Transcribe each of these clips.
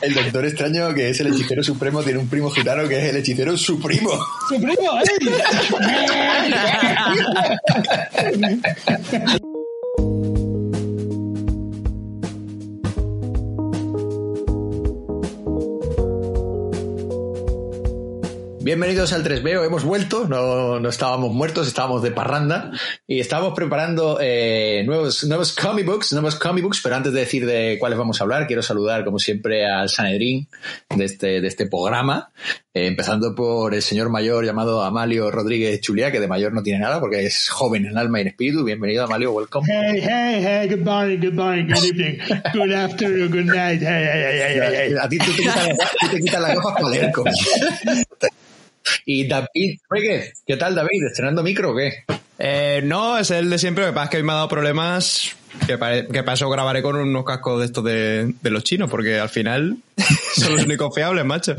El Doctor Extraño, que es el hechicero supremo, tiene un primo gitano que es el hechicero supremo. ¡Supremo, eh! Bienvenidos al 3BO, hemos vuelto, no, no, estábamos muertos, estábamos de parranda y estábamos preparando eh, nuevos, nuevos comic books, nuevos comic books, pero antes de decir de cuáles vamos a hablar, quiero saludar como siempre al Sanedrín de este, de este programa, eh, empezando por el señor mayor llamado Amalio Rodríguez Chulia, que de mayor no tiene nada porque es joven en alma y en espíritu. Bienvenido Amalio, welcome. Hey, hey, hey, good morning, good morning, good evening, good afternoon, good night. Hey, hey, hey, hey, hey. A ti tú te quitas, las gafas para leer. Y David Rodríguez, ¿qué tal David? ¿Estrenando micro o qué? Eh, no, es el de siempre, lo que pasa es que hoy me ha dado problemas que, para, que para eso grabaré con unos cascos de estos de, de los chinos, porque al final son los únicos fiables, macho.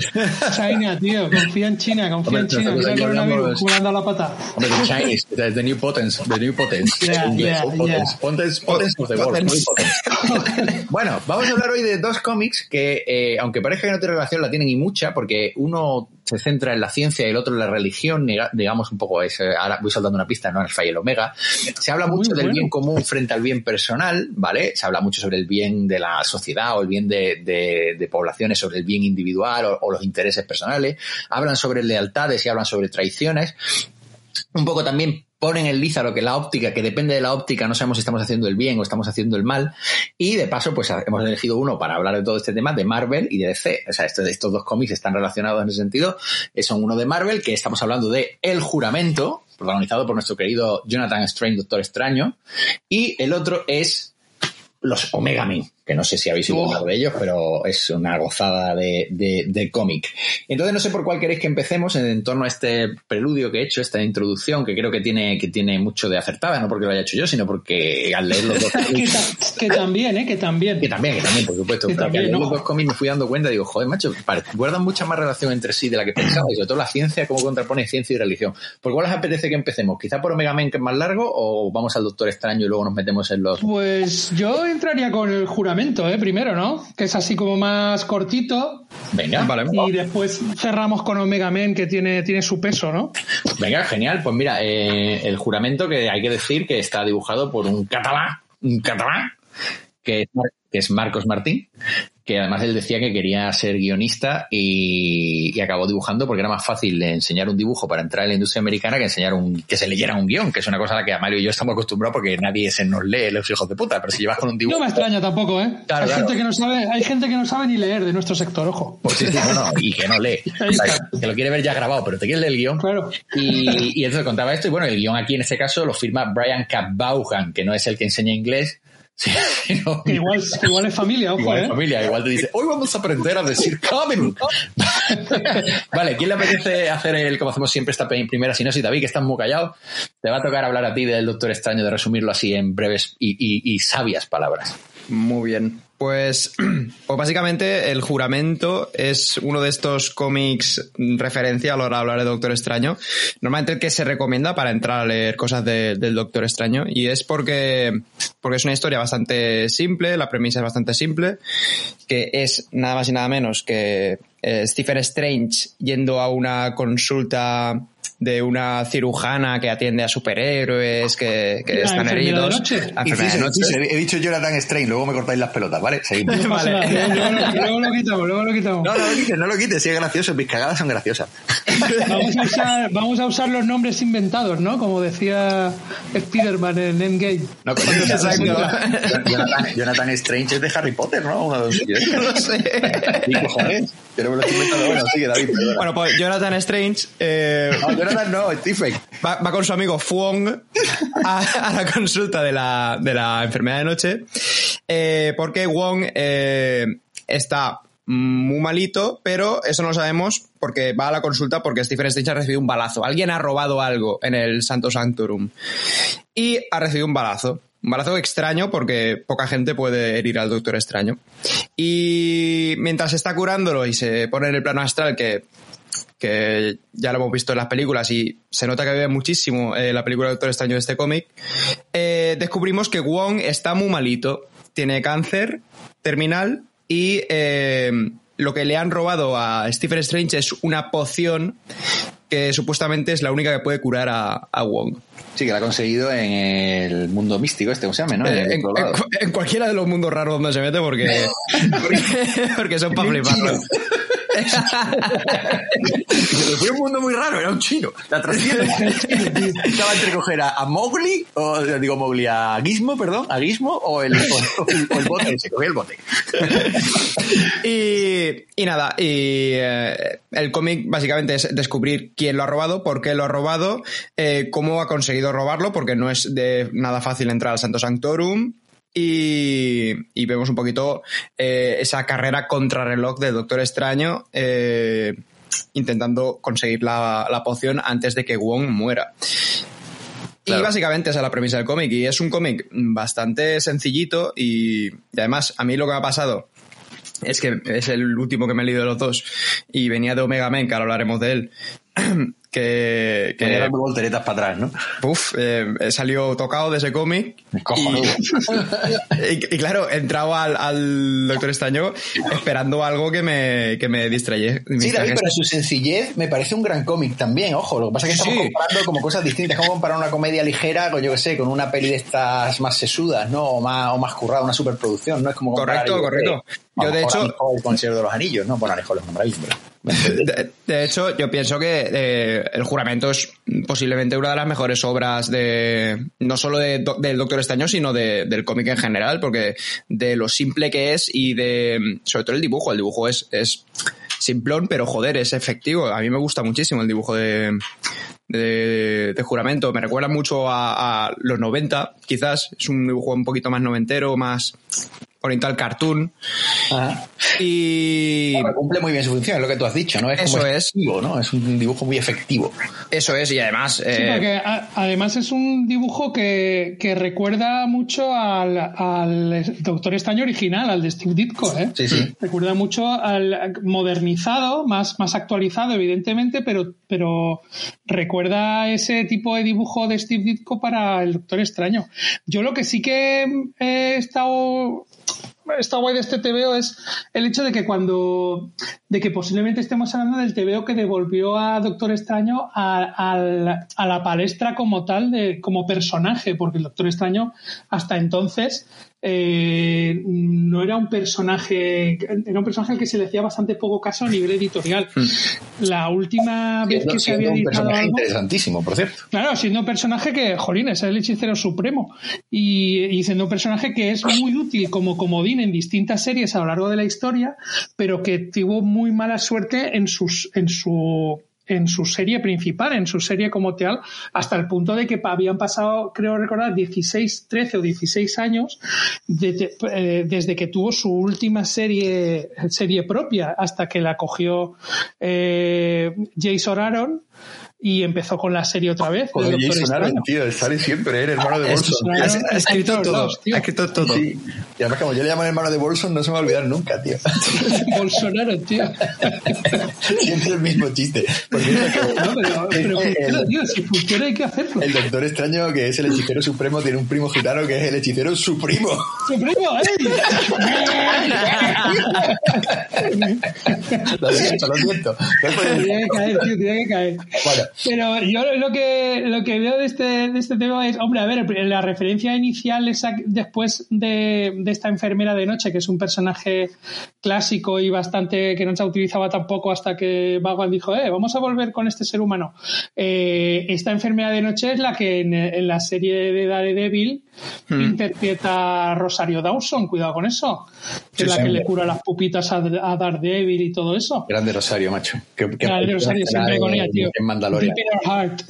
China, tío, confía en China, confía en China. Mira el coronavirus jugando la pata. Hombre, the Chinese, the, the new potence, the new potence. Yeah, yeah, potence, potence, potence of the world. Muy potence. bueno, vamos a hablar hoy de dos cómics que, eh, aunque parezca que no tiene relación, la tienen y mucha, porque uno se centra en la ciencia y el otro en la religión, digamos un poco, es, ahora voy saltando una pista, no Alfa y el Omega. Se habla mucho del bien común frente al bien personal, ¿vale? Se habla mucho sobre el bien de la sociedad o el bien de, de, de poblaciones, sobre el bien individual o, o los intereses personales. Hablan sobre lealtades y hablan sobre traiciones. Un poco también ponen en liza lo que la óptica, que depende de la óptica, no sabemos si estamos haciendo el bien o estamos haciendo el mal. Y de paso, pues hemos elegido uno para hablar de todo este tema de Marvel y de DC. O sea, estos, dos cómics están relacionados en ese sentido. Son uno de Marvel, que estamos hablando de El Juramento, protagonizado por nuestro querido Jonathan Strange, Doctor Extraño. Y el otro es Los Omega Men que no sé si habéis oído hablar de ellos, pero es una gozada de, de, de cómic. Entonces no sé por cuál queréis que empecemos en, torno a este preludio que he hecho, esta introducción, que creo que tiene, que tiene mucho de acertada, no porque lo haya hecho yo, sino porque al leer los dos cómics... que, también, ¿eh? Que también. Que también, que también, por supuesto. Que también, al leer ¿no? los dos cómics me fui dando cuenta y digo, joder, macho, guardan mucha más relación entre sí de la que pensaba, y sobre todo la ciencia, cómo contrapone ciencia y religión. ¿Por cuál os apetece que empecemos? ¿Quizá por Omega Men, que es más largo, o vamos al Doctor Extraño y luego nos metemos en los... Pues yo entraría con el juramento, ¿eh? Primero, ¿no? Que es así como más cortito. Venga, vale. Y después cerramos con Omega Men, que tiene, tiene su peso, ¿no? Venga, genial. Pues mira, eh, el juramento que hay que decir que está dibujado por un catalán, un catalán, que, que es Marcos Martín, que además él decía que quería ser guionista y, y, acabó dibujando porque era más fácil enseñar un dibujo para entrar en la industria americana que enseñar un, que se leyera un guion, que es una cosa a la que Mario y yo estamos acostumbrados porque nadie se nos lee los hijos de puta, pero si llevas con un dibujo. No me extraña tampoco, ¿eh? Claro, hay, claro. Gente que no sabe, hay gente que no sabe ni leer de nuestro sector, ojo. Pues sí, sí, bueno, y que no lee. O sea, que lo quiere ver ya grabado, pero te quieres leer el guion. Claro. Y, y entonces contaba esto, y bueno, el guion aquí en este caso lo firma Brian Cabauhan, que no es el que enseña inglés, Sí, no, igual, igual es familia, ojo, igual ¿eh? es familia, igual te dice, hoy vamos a aprender a decir comic. vale, ¿quién le apetece hacer el, como hacemos siempre, esta primera sinopsis? David, que estás muy callado, te va a tocar hablar a ti del Doctor Extraño, de resumirlo así en breves y, y, y sabias palabras. Muy bien. Pues, pues básicamente el juramento es uno de estos cómics referencia a la hora de hablar de Doctor Extraño. Normalmente el que se recomienda para entrar a leer cosas de, del Doctor Extraño. Y es porque, porque es una historia bastante simple, la premisa es bastante simple, que es nada más y nada menos que eh, Stephen Strange yendo a una consulta de una cirujana que atiende a superhéroes que, que están heridos. La enfermedad de noche. He dicho Jonathan Strange, luego me cortáis las pelotas, ¿vale? Seguimos. vale. Luego, luego, lo quitamos, luego lo quitamos. No, no lo quites, no lo quites, sí es gracioso, mis cagadas son graciosas. Vamos a usar, vamos a usar los nombres inventados, ¿no? Como decía Spider-Man en Endgame. No. Jonathan, Jonathan Strange es de Harry Potter, ¿no? No lo sé. ¿Y cojones? Yo no me lo estoy inventando. Bueno, sigue, David, perdona. Bueno, pues Jonathan Strange... Eh, no, Jonathan no, Stephen. Va, con su amigo Fuong a, la consulta de la, de la enfermedad de noche eh, porque Wong eh, está muy malito, pero eso no lo sabemos porque va a la consulta porque Stephen Strange ha recibido un balazo. Alguien ha robado algo en el Santo Sanctorum y ha recibido un balazo. Un balazo extraño porque poca gente puede herir al Doctor Extraño. Y mientras está curándolo y se pone en el plano astral que que ya lo hemos visto en las películas y se nota que vive muchísimo eh, la película Doctor Extraño de este cómic, eh, descubrimos que Wong está muy malito. Tiene cáncer terminal y eh, lo que le han robado a Stephen Strange es una poción que supuestamente es la única que puede curar a, a Wong. Sí, que la ha conseguido en el mundo místico este, ¿cómo se llama? ¿no? Eh, en, en, en, cualquiera de los mundos raros donde se mete porque, porque, porque son para fliparlo. Fue un mundo muy raro, era un chino. La trasciende. Estaba entre coger a, Mowgli, o digo Mowgli, a Gizmo, perdón, a Gizmo, o el, o, o el bote, se cogió el bote. y, y, nada, y eh, el cómic básicamente es descubrir quién lo ha robado, por qué lo ha robado, eh, cómo ha conseguido robarlo, porque no es de nada fácil entrar al Santo Sanctorum, y, y, vemos un poquito eh, esa carrera contrarreloj del Doctor Extraño eh, intentando conseguir la, la, poción antes de que Wong muera. Claro. Y básicamente esa es la premisa del cómic. Y es un cómic bastante sencillito y, y además a mí lo que me ha pasado es que es el último que me he leído de los dos y venía de Omega Men, que ahora hablaremos de él. que, que dando volteretas para atrás, ¿no? Uf, eh, salió tocado de ese cómic. Y, y, y, claro, he entrado al, al Doctor Extraño esperando algo que me, que me distraye. Sí, David, pero su sencillez me parece un gran cómic también, ojo. Lo que pasa es que estamos sí. comparando como cosas distintas. como comparar una comedia ligera con, yo que sé, con una peli de estas más sesudas, ¿no? O más, o más currada, una superproducción, ¿no? Es como Correcto, correcto. Yo, de hecho. El Consejo de los Anillos, ¿no? Bueno, Alejo los nombráis, pero. De, de, hecho, yo pienso que eh, El Juramento es posiblemente una de las mejores obras de no solo de, del Doctor Extraño, sino de, del cómic en general, porque de lo simple que es y de sobre todo el dibujo. El dibujo es, es simplón, pero joder, es efectivo. A mí me gusta muchísimo el dibujo de, de, de, juramento. Me recuerda mucho a, los 90, quizás. Es un dibujo un poquito más noventero, más oriental cartoon. Ajá. Y. Bueno, cumple muy bien su función, es lo que tú has dicho, ¿no? Es Eso como es. ¿no? Es un dibujo muy efectivo. Eso es, y además. Eh... Sí, porque a, además es un dibujo que, que recuerda mucho al, al, Doctor Extraño original, al de Steve Ditko, ¿eh? Sí, sí. Recuerda mucho al modernizado, más, más actualizado, evidentemente, pero, pero recuerda ese tipo de dibujo de Steve Ditko para el Doctor Extraño. Yo lo que sí que he estado está guay de este TVO es el hecho de que cuando de que posiblemente estemos hablando del TVO que devolvió a Doctor Extraño a, a, a, la palestra como tal de como personaje porque el Doctor Extraño hasta entonces eh, no era un personaje era un personaje al que se le hacía bastante poco caso a nivel editorial. La última vez que se había un editado personaje algo, interesantísimo por cierto. Claro siendo un personaje que jolín es el hechicero supremo. Y, y siendo un personaje que es muy útil como comodín en distintas series a lo largo de la historia pero que tuvo muy mala suerte en sus en su en su serie principal, en su serie como tal, hasta el punto de que habían pasado, creo recordar, 16, 13 o 16 años de, eh, desde que tuvo su última serie, serie propia hasta que la cogió eh, Jason Aaron y empezó con la serie otra vez. Joder, Jason Aaron, tío, sale siempre, ¿eh? el hermano de Bolson. Ha escrito todo, ha escrito todo. Sí. Y además, como yo le llamo el hermano de Bolson, no se me va a olvidar nunca, tío. Bolsonaro, tío. Siempre el mismo chiste. Porque no, pero, pero funciona, tío, si funciona hay que hacerlo. El doctor extraño, que es el hechicero supremo, tiene un primo gitano que es el hechicero supremo. ¡Supremo, ey! lo siento, lo siento. Tiene que caer, tío, tiene que caer. Bueno, pero yo lo que, lo que veo de este, de este tema es, hombre, a ver, la referencia inicial es después de, de, esta enfermera de noche, que es un personaje clásico y bastante que no se utilizaba tampoco hasta que Vaguan dijo, eh, vamos a volver con este ser humano. Eh, esta enfermera de noche es la que en, en la serie de Daredevil hmm. interpreta a Rosario Dawson, cuidado con eso, que sí, es la sí, que le cura las pupitas a, a Daredevil y todo eso. Grande Rosario, macho. ¿Qué, qué Grande Rosario, siempre con ella, tío. En Mandalorian. Heart.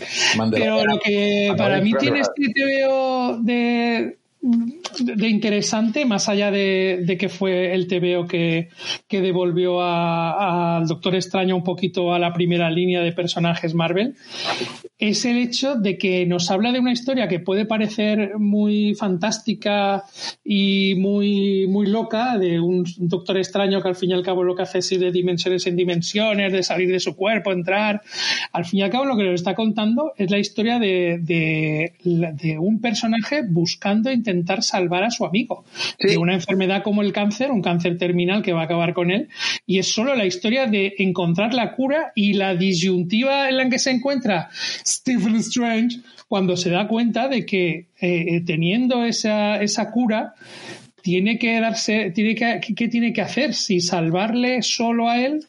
Pero lo que para mí tiene este TVO de, de interesante, más allá de, de, que fue el TVO que, que devolvió al Doctor Extraño un poquito a la primera línea de personajes Marvel, es el hecho de que nos habla de una historia que puede parecer muy fantástica y muy, muy loca, de un doctor extraño que al fin y al cabo lo que hace es ir de dimensiones en dimensiones, de salir de su cuerpo, entrar. Al fin y al cabo lo que nos está contando es la historia de, de, un personaje buscando intentar salvar a su amigo de una enfermedad como el cáncer, un cáncer terminal que va a acabar con él, y es solo la historia de encontrar la cura y la disyuntiva en la que se encuentra Stephen Strange cuando se da cuenta de que eh, teniendo esa, esa cura tiene que darse, tiene que, ¿qué tiene que hacer? Si salvarle solo a él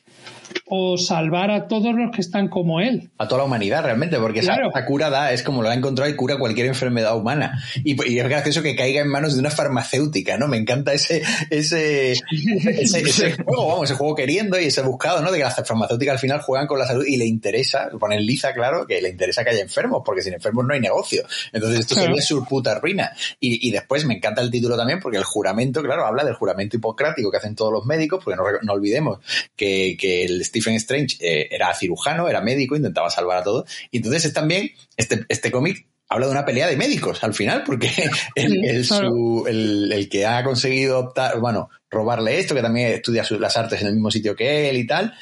o salvar a todos los que están como él. A toda la humanidad realmente, porque esa, cura da, es como lo ha encontrado y cura cualquier enfermedad humana. Y, es gracioso que caiga en manos de una farmacéutica, ¿no? Me encanta ese, ese, ese, juego, vamos, ese juego queriendo y ese buscado, ¿no? De que las farmacéuticas al final juegan con la salud y le interesa, ponen liza, claro, que le interesa que haya enfermos, porque sin enfermos no hay negocio. Entonces esto sería su puta ruina. Y, y, después me encanta el título también, porque el juramento, claro, habla del juramento hipocrático que hacen todos los médicos, porque no, no olvidemos que, que el Stephen Strange eh, era cirujano, era médico, intentaba salvar a todos. Y entonces es también, este, este cómic habla de una pelea de médicos al final, porque el, que ha conseguido optar, bueno, robarle esto, que también estudia las artes en el mismo sitio que él y tal,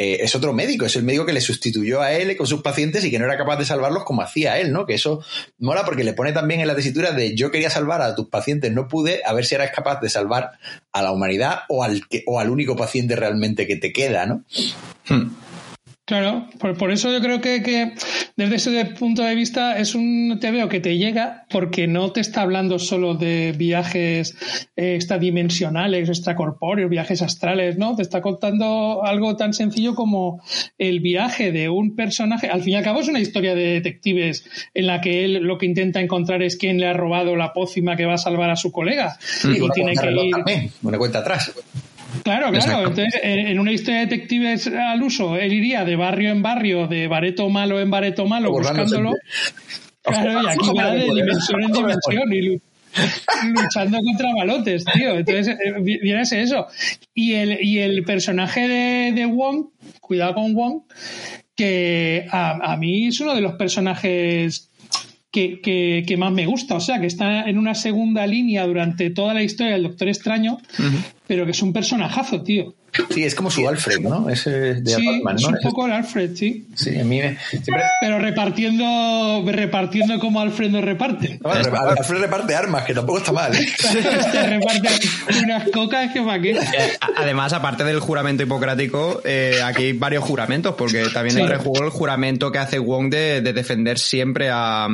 eh, es otro médico, es el médico que le sustituyó a él con sus pacientes y que no era capaz de salvarlos como hacía él, ¿no? Que eso mola porque le pone también en la tesitura de yo quería salvar a tus pacientes, no pude, a ver si eras capaz de salvar a la humanidad o al, que, o al único paciente realmente que te queda, ¿no? Hmm. Claro, por, eso yo creo que, desde ese punto de vista es un te veo que te llega porque no te está hablando solo de viajes eh, extradimensionales, extracorpóreos, viajes astrales, ¿no? Te está contando algo tan sencillo como el viaje de un personaje. Al fin y al cabo es una historia de detectives en la que él lo que intenta encontrar es quién le ha robado la pócima que va a salvar a su colega. y, tiene que ir. Una cuenta atrás. Claro, claro. Entonces, en una historia de detectives al uso, él iría de barrio en barrio, de bareto malo en bareto malo, buscándolo. Claro, y aquí va de dimensión en dimensión y luchando contra balotes, tío. Entonces, eh, viene eso. Y el, y el personaje de, de Wong, cuidado con Wong, que a, a mí es uno de los personajes que, que, más me gusta. O sea, que está en una segunda línea durante toda la historia del Doctor Extraño, pero que es un personajazo, tío. Sí, es como su Alfred, ¿no? Ese de sí, Es un poco el Alfred, sí. Sí, a mí me, Pero repartiendo, repartiendo como Alfred no reparte. Alfred reparte armas, que tampoco está mal. ¿eh? Te reparte unas cocas que para qué. Eh, además, aparte del juramento hipocrático, eh, aquí hay varios juramentos, porque también sí. juego el juramento que hace Wong de, de defender siempre a,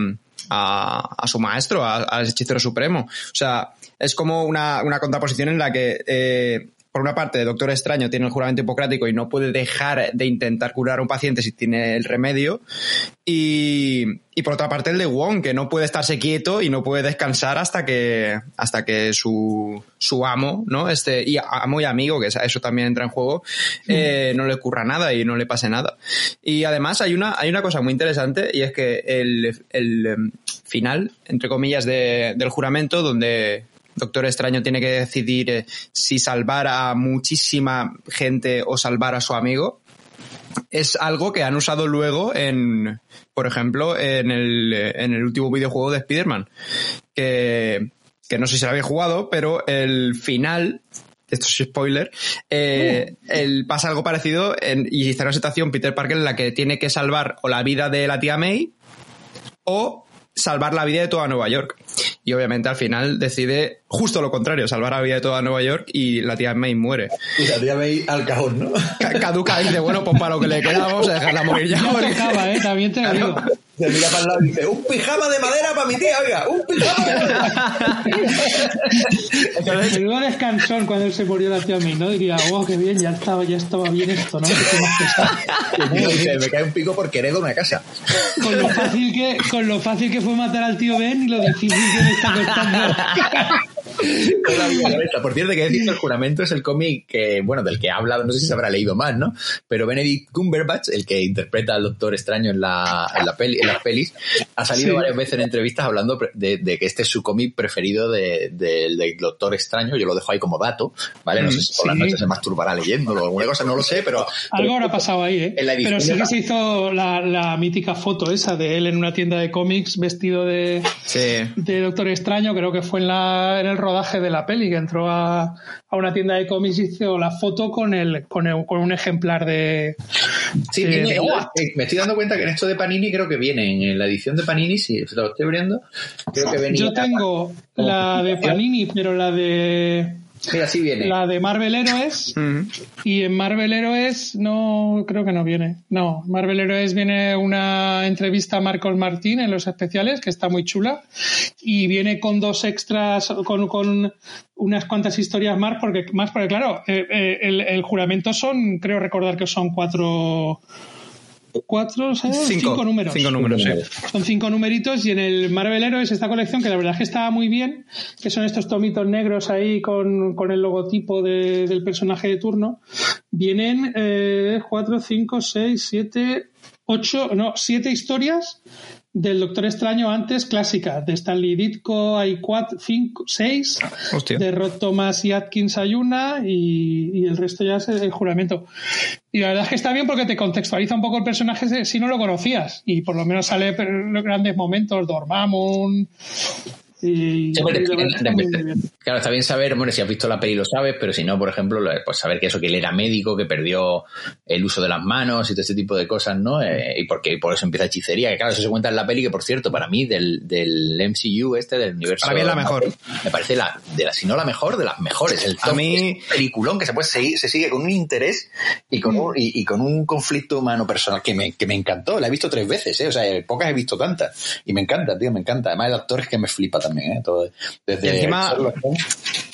a, a, su maestro, al hechicero supremo. O sea, es como una, una contraposición en la que eh, por una parte, Doctor Extraño tiene el juramento hipocrático y no puede dejar de intentar curar a un paciente si tiene el remedio. Y, y, por otra parte, el de Wong, que no puede estarse quieto y no puede descansar hasta que, hasta que su, su amo, ¿no? Este, y amo y amigo, que eso también entra en juego, eh, no le ocurra nada y no le pase nada. Y además hay una, hay una cosa muy interesante y es que el, el em, final, entre comillas, de, del juramento, donde Doctor Extraño tiene que decidir eh, si salvar a muchísima gente o salvar a su amigo. Es algo que han usado luego en, por ejemplo, en el, en el último videojuego de Spider-Man. Que, que no sé si lo habéis jugado, pero el final esto es spoiler, eh, uh. el, pasa algo parecido en, y está en una situación Peter Parker en la que tiene que salvar o la vida de la tía May o salvar la vida de toda Nueva York. Y obviamente al final decide justo lo contrario, salvar la vida de toda Nueva York y la tía May muere. Y la tía May al cajón, ¿no? Caduca y dice, bueno, pues para lo que le queda vamos a dejarla morir ya. No tocaba, ¿eh? También te lo digo. Se mira para el lado y dice, un pijama de madera para mi tía, oiga, un pijama de madera. Entonces, el descansón cuando él se murió la tía May, ¿no? Diría, oh, qué bien, ya estaba, ya estaba bien esto, ¿no? dice, me cae un pico porque heredo una casa. Con lo fácil que, con lo fácil que fue matar al tío Ben y lo difícil que me está costando. Por cierto, que decir que el juramento es el cómic que, bueno, del que ha hablado, no sé si se habrá leído más, ¿no? Pero Benedict Cumberbatch, el que interpreta al Doctor Extraño en, la, en, la peli, en las pelis, ha salido varias veces en entrevistas hablando de, que este es su cómic preferido del de, Doctor Extraño. Yo lo dejo ahí como dato, ¿vale? No sé si por las noches se masturbará leyéndolo o alguna cosa, no lo sé, pero... Algo habrá pasado ahí, ¿eh? pero sí que se hizo la, la, mítica foto esa de él en una tienda de cómics vestido de, de Doctor Extraño, creo que fue en, la, en el rodaje de la peli, que entró a, a una tienda de cómics y hizo la foto con, el, con, con un ejemplar de... Sí, viene, me estoy dando cuenta que en esto de Panini creo que viene, en la edición de Panini, si lo estoy abriendo, creo que venía... Yo tengo la de Panini, pero la de viene. La de Marvel Heroes. Y en Marvel Heroes no, creo que no viene. No, Marvel Heroes viene una entrevista a Marcos Martín en los especiales, que está muy chula. Y viene con dos extras, con, con unas cuantas historias más, porque, más porque claro, eh, eh, el, el juramento son, creo recordar que son cuatro cuatro, cinco, números. Cinco números, sí. Son cinco numeritos y en el Marvel Heroes esta colección que la verdad es que estaba muy bien, que son estos tomitos negros ahí con, con el logotipo de, del personaje de turno, vienen eh, cuatro, cinco, seis, siete, ocho, no, siete historias del Doctor Extraño antes clásica. De Stanley Ditko hay cuatro, cinco, seis. De Rod Thomas y Atkins hay una y, el resto ya es el juramento. Y la verdad es que está bien porque te contextualiza un poco el personaje si no lo conocías. Y por lo menos sale los grandes momentos, Dormammu, claro, está bien saber, bueno, si has visto la peli lo sabes, pero si no, por ejemplo, pues saber que eso, que él era médico, que perdió el uso de las manos y todo este tipo de cosas, ¿no? Eh, y porque por eso empieza hechicería, que claro, eso se cuenta en la peli, que por cierto, para mí, del, del MCU este, del universo. Para mí es la mejor. Me parece la, de la, si no la mejor, de las mejores. El a mí... peliculón que se puede seguir, se sigue con un interés y con un, y, con un conflicto humano personal que me, que me encantó. La he visto tres veces, ¿eh? O sea, pocas he visto tantas. Y me encanta, tío, me encanta. Además, el actor es que me flipa también. ¿Eh? desde y encima,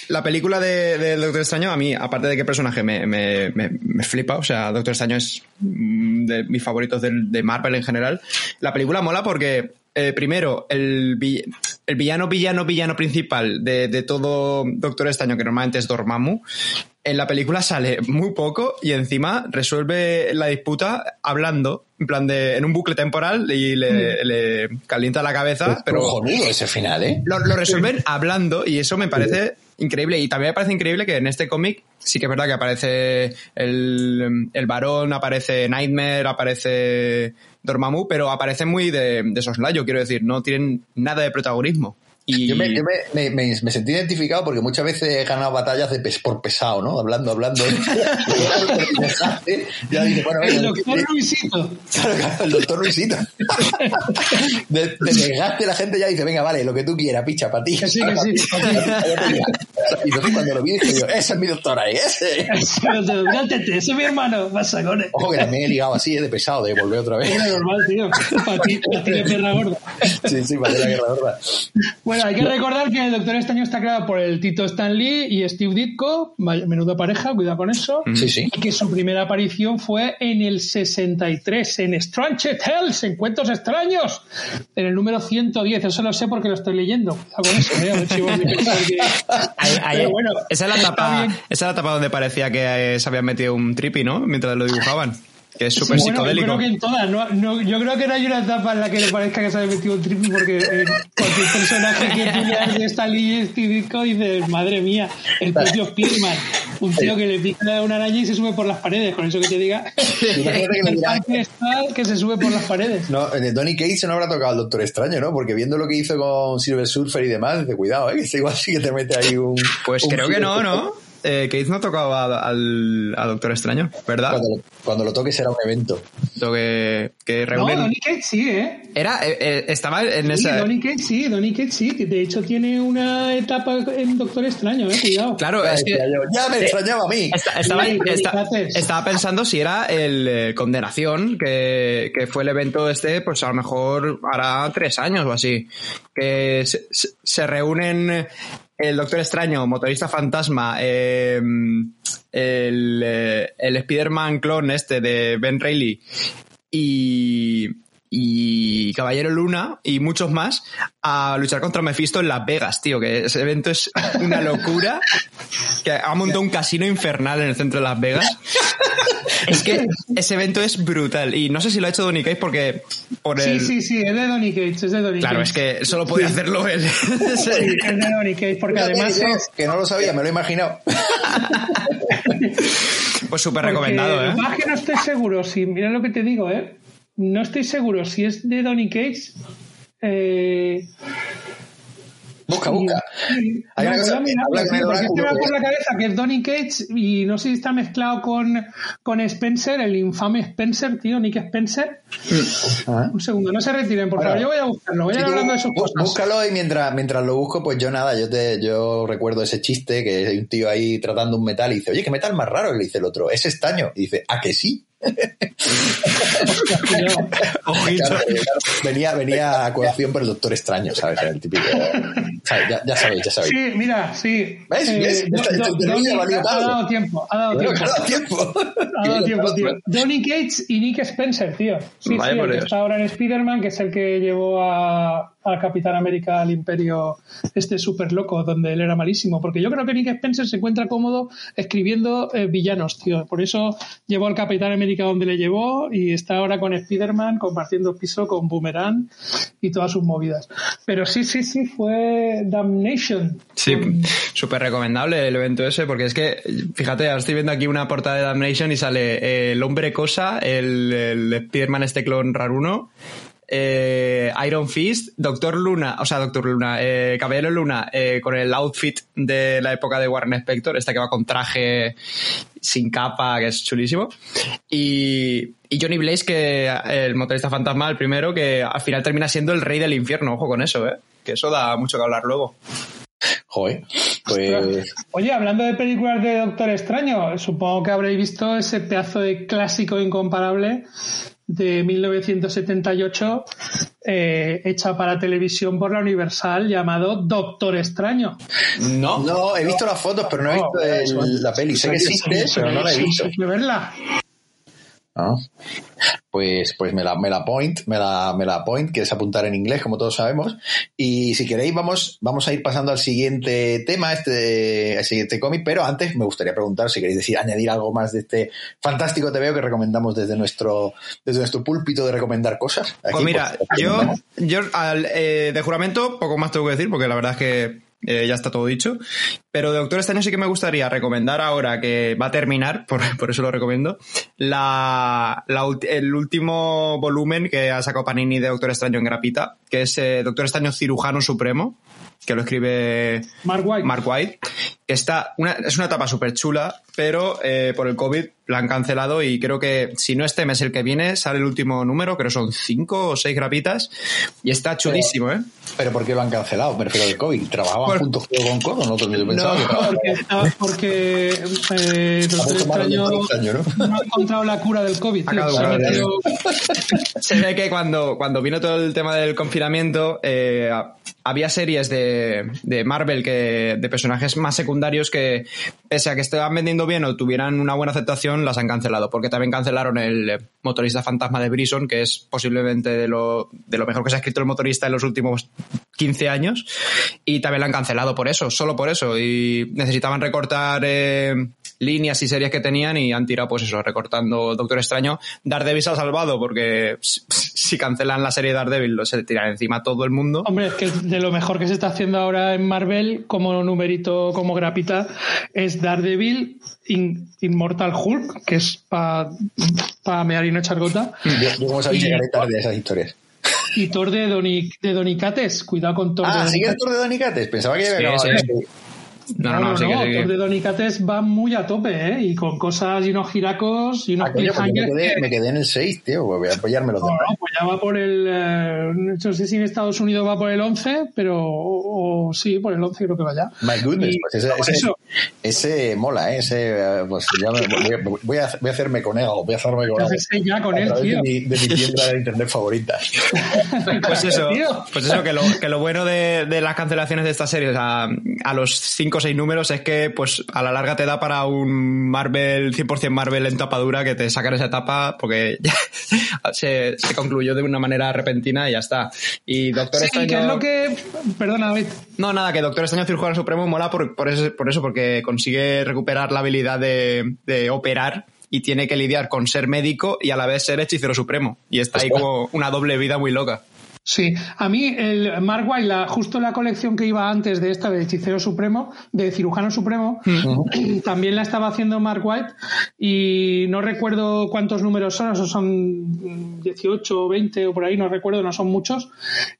la película de, Doctor Extraño, a mí, aparte de que personaje me, me, me, flipa, o sea, Doctor Extraño es mm, de mis favoritos de, de Marvel en general, la película mola porque eh, primero, el, el, villano, villano, villano principal de, de, todo Doctor Extraño, que normalmente es Dormammu, en la película sale muy poco y encima resuelve la disputa hablando, en plan de, en un bucle temporal y le, mm. le calienta la cabeza. pero ese final, ¿eh? Lo, resuelven hablando y eso me parece increíble. Y también me parece increíble que en este cómic sí que es verdad que aparece el, el varón, aparece Nightmare, aparece Dormammu, pero aparecen muy de, de soslayo, quiero decir, no tienen nada de protagonismo. Yo, me, yo me, me, me, sentí identificado porque muchas veces he ganado batallas de pes por pesado, ¿no? Hablando, hablando. ya dice, bueno, el doctor Luisito. Claro, claro, el doctor Luisito. de, de desgaste la gente ya dice, venga, vale, lo que tú quieras, picha, para ti. sí, que sí. y entonces cuando lo vi dije yo, ese es mi doctor ahí, ese. ese es mi hermano, masacones. Ojo que también he ligado así, de pesado, de volver otra vez. Es normal, tío. Para ti, para ti, perra gorda. Sí, sí, para ti la guerra gorda. Bueno, hay que recordar que el Doctor Extraño está creado por el Tito Stan Lee y Steve Ditko, menuda pareja, cuidado con eso. Sí, sí. Y que su primera aparición fue en el 63, en Strange Tales, Encuentros Extraños, en el número 110. Eso lo sé porque lo estoy leyendo. Cuidado con eso, ¿eh? A ver si bueno, esa es la tapa, esa es la tapa donde parecía que se habían metido un trippy, ¿no? Mientras lo dibujaban que es súper psicodélico. Yo creo que en todas, no, no, yo creo que no hay una etapa en la que le parezca que se haya metido un trippy porque eh, cualquier personaje que tú leas de esta línea estilístico dices, madre mía, el propio Spiderman, un tío que le pica una araña y se sube por las paredes, con eso que te diga, que, que se sube por las paredes. No, de Donny Cates no habrá tocado al Doctor Extraño, ¿no? Porque viendo lo que hizo con Silver Surfer y demás, dice, cuidado, ¿eh? que igual sí que te mete ahí un... Pues creo que no, ¿no? Eh, Keith no tocaba al, al, Doctor Extraño, ¿verdad? Cuando lo, cuando lo toque será un evento. Que, que reúnen... No, Donny Cates sí, ¿eh? Era, eh, eh estaba en sí, esa... Donny Cates sí, Donny Cates sí. De hecho tiene una etapa en Doctor Extraño, ¿eh? Cuidado. Claro, es que... Ya me extrañaba a mí. estaba, está, estaba, pensando si era el eh, Condenación, que, que fue el evento este, pues a lo mejor hará tres años o así. Que se, se reúnen el Doctor Extraño, Motorista Fantasma, em, el, eh, el Spider-Man clon este de Ben Reilly. Y, y Caballero Luna y muchos más a luchar contra Mephisto en Las Vegas, tío, que ese evento es una locura, que ha montado un casino infernal en el centro de Las Vegas. Es que ese evento es brutal y no sé si lo ha hecho Donny Cage porque por Sí, el... sí, sí, es de Donny Cage, es de Donny Claro, Cage. es que solo podía hacerlo él. Sí, es de Donny Cage, porque además es... que no lo sabía, me lo he imaginado. Pues súper recomendado, ¿eh? más que no estoy seguro, si, mira lo que te digo, ¿eh? No estoy seguro si es de Donny Cage. Eh, Busca, busca. Sí, Hay no, una cosa- habla con el que me por la cabeza que es Donny Cage y no sé si está mezclado con, con Spencer, el infame Spencer, tío, Nick Spencer. Ah. Un segundo, no se retiren, por favor, yo voy a buscarlo, voy a ir hablando de sus bú- cosas. Búscalo y mientras, mientras lo busco, pues yo nada, yo te, yo recuerdo ese chiste que hay un tío ahí tratando un metal y dice, oye, qué metal más raro, y le dice el otro, es estaño. Y dice, ¿a que sí? Claro, venía, venía a colación por el doctor extraño, ¿sabes? El típico. ¿sabes? Ya, ya sabéis, ya sabéis. Sí, mira, sí. ¿Ves? ¿Ves? Do- Do- Donny- ha dado tiempo, ha dado Bueno, tiempo. Ha dado tiempo, tío. Donny Cates y Nick Spencer, tío. Sí, Vaya sí, por el que está ahora en Spider-Man, que es el que llevó a, a Capitán América al Imperio este súper loco, donde él era malísimo. Porque yo creo que Nick Spencer se encuentra cómodo escribiendo eh, villanos, tío. Por eso llevó al Capitán América donde le llevó y está ahora con Spider-Man compartiendo piso con Boomerang y todas sus movidas. Pero sí, sí, sí, fue Damnation. Sí, súper recomendable el evento ese, porque es que, fíjate, ahora estoy viendo aquí una portada de Damnation y sale eh, el hombre cosa, el, el Spider-Man este clon raruno, eh, Iron Fist, Doctor Luna, o sea, Doctor Luna, eh, Caballero Luna, eh, con el outfit de la época de Warren Spector, esta que va con traje sin capa, que es chulísimo. Y, y Johnny Blaze, que eh, el motorista fantasma, el primero, que al final termina siendo el rey del infierno, ojo con eso, ¿eh? Que eso da mucho que hablar luego. Joder, pues. Oye, hablando de películas de Doctor Extraño, supongo que habréis visto ese pedazo de clásico incomparable de 1978 eh, hecha para televisión por la Universal llamado Doctor Extraño. No, No, he visto las fotos, pero no he No, visto el- la peli. Sé que existe, pero no la he visto. Hay que verla. Pues, pues me la, me la point, me la, me la point, que es apuntar en inglés, como todos sabemos. Y si queréis, vamos, vamos a ir pasando al siguiente tema, este, al siguiente cómic, pero antes me gustaría preguntar si queréis decir, añadir algo más de este fantástico TVO que recomendamos desde nuestro, desde nuestro púlpito de recomendar cosas. Aquí, Pues mira, pues, yo, yo al, eh, de juramento poco más tengo que decir porque la verdad es que eh, ya está todo dicho. Pero de Doctor Extraño sí que me gustaría recomendar ahora que va a terminar, por, por eso lo recomiendo, la, la el último volumen que ha sacado Panini de Doctor Extraño en grapita, que es eh, Doctor Extraño Cirujano Supremo, que lo escribe Mark White. Mark White, que está una, es una etapa súper chula, pero eh, por el COVID la han cancelado y creo que si no este mes el que viene sale el último número, creo que son cinco o seis grapitas, y está chulísimo, ¿eh? Pero ¿por qué lo han cancelado? Me refiero del COVID. ¿Trabajaban Por- juntos con codo? No, yo pensaba No, que trabajaban. Porque, porque eh, ¿no? no ha encontrado la cura del COVID. tío. Acabo Se ve que cuando, cuando vino todo el tema del confinamiento, eh, había series de, de Marvel que, de personajes más secundarios que, pese a que estaban vendiendo bien o tuvieran una buena aceptación, las han cancelado. Porque también cancelaron el eh, motorista fantasma de Brison, que es posiblemente de lo, de lo mejor que se ha escrito el motorista en los últimos 15 años. Y también la han cancelado por eso, solo por eso. Y necesitaban recortar eh, líneas y series que tenían y han tirado, pues eso, recortando Doctor Extraño. Daredevil se ha salvado porque si- cancelan la serie Daredevil, lo se tiran encima a todo el mundo. Hombre, es que de lo mejor que se está haciendo ahora en Marvel, como numerito, como grapita, es Daredevil, In- Immortal Hulk, que es para pa mear y no echar gota, Yo, yo como sabéis, llegaré tarde a esas historias. y Thor de, Doni, de Donicates. Cuidado con Thor Ah, de ¿sigue el Donicates. tour de Donicates? Pensaba que ya Sí, sí. No, no, no, sí que sí que- Thor de Donicates va muy a tope, ¿eh? Y con cosas y unos giracos y unos Ah, coño, pues me, quedé, que- me quedé en el 6, tío. pues Voy a apoyarme los No, demás. no, pues ya va por el. eh, no sé si en Estados Unidos va por el 11, pero. O, o sí, por el 11 creo que vaya. My goodness, Y pues ese, ese, eso, ese mola, ¿eh? Ese, eh, pues ya me- voy, a- voy a, voy a hacerme con él, voy a hacerme con él. ya con a él, tío. de mi, de mi tienda de internet favorita. Pues eso, Tío. pues eso que, lo, que lo bueno de, de las cancelaciones de esta serie, o sea, a los 5 o seis números es que pues a la larga te da para un Marvel, 100% Marvel en tapadura que te sacan esa etapa porque ya se, concluyó de una manera repentina y ya está. Y Doctor sí, que es lo que... Perdona, David. No, nada, que Doctor Extraño Cirujano Supremo mola por, por, eso, por eso, porque consigue recuperar la habilidad de, de operar y tiene que lidiar con ser médico y a la vez ser hechicero supremo. Y está ahí como una doble vida muy loca. Sí, a mí el Mark White, la, justo la colección que iba antes de esta de Hechicero Supremo, de Cirujano Supremo, también la estaba haciendo Mark White y no recuerdo cuántos números son, esos son 18 o 20 o por ahí, no recuerdo, no son muchos,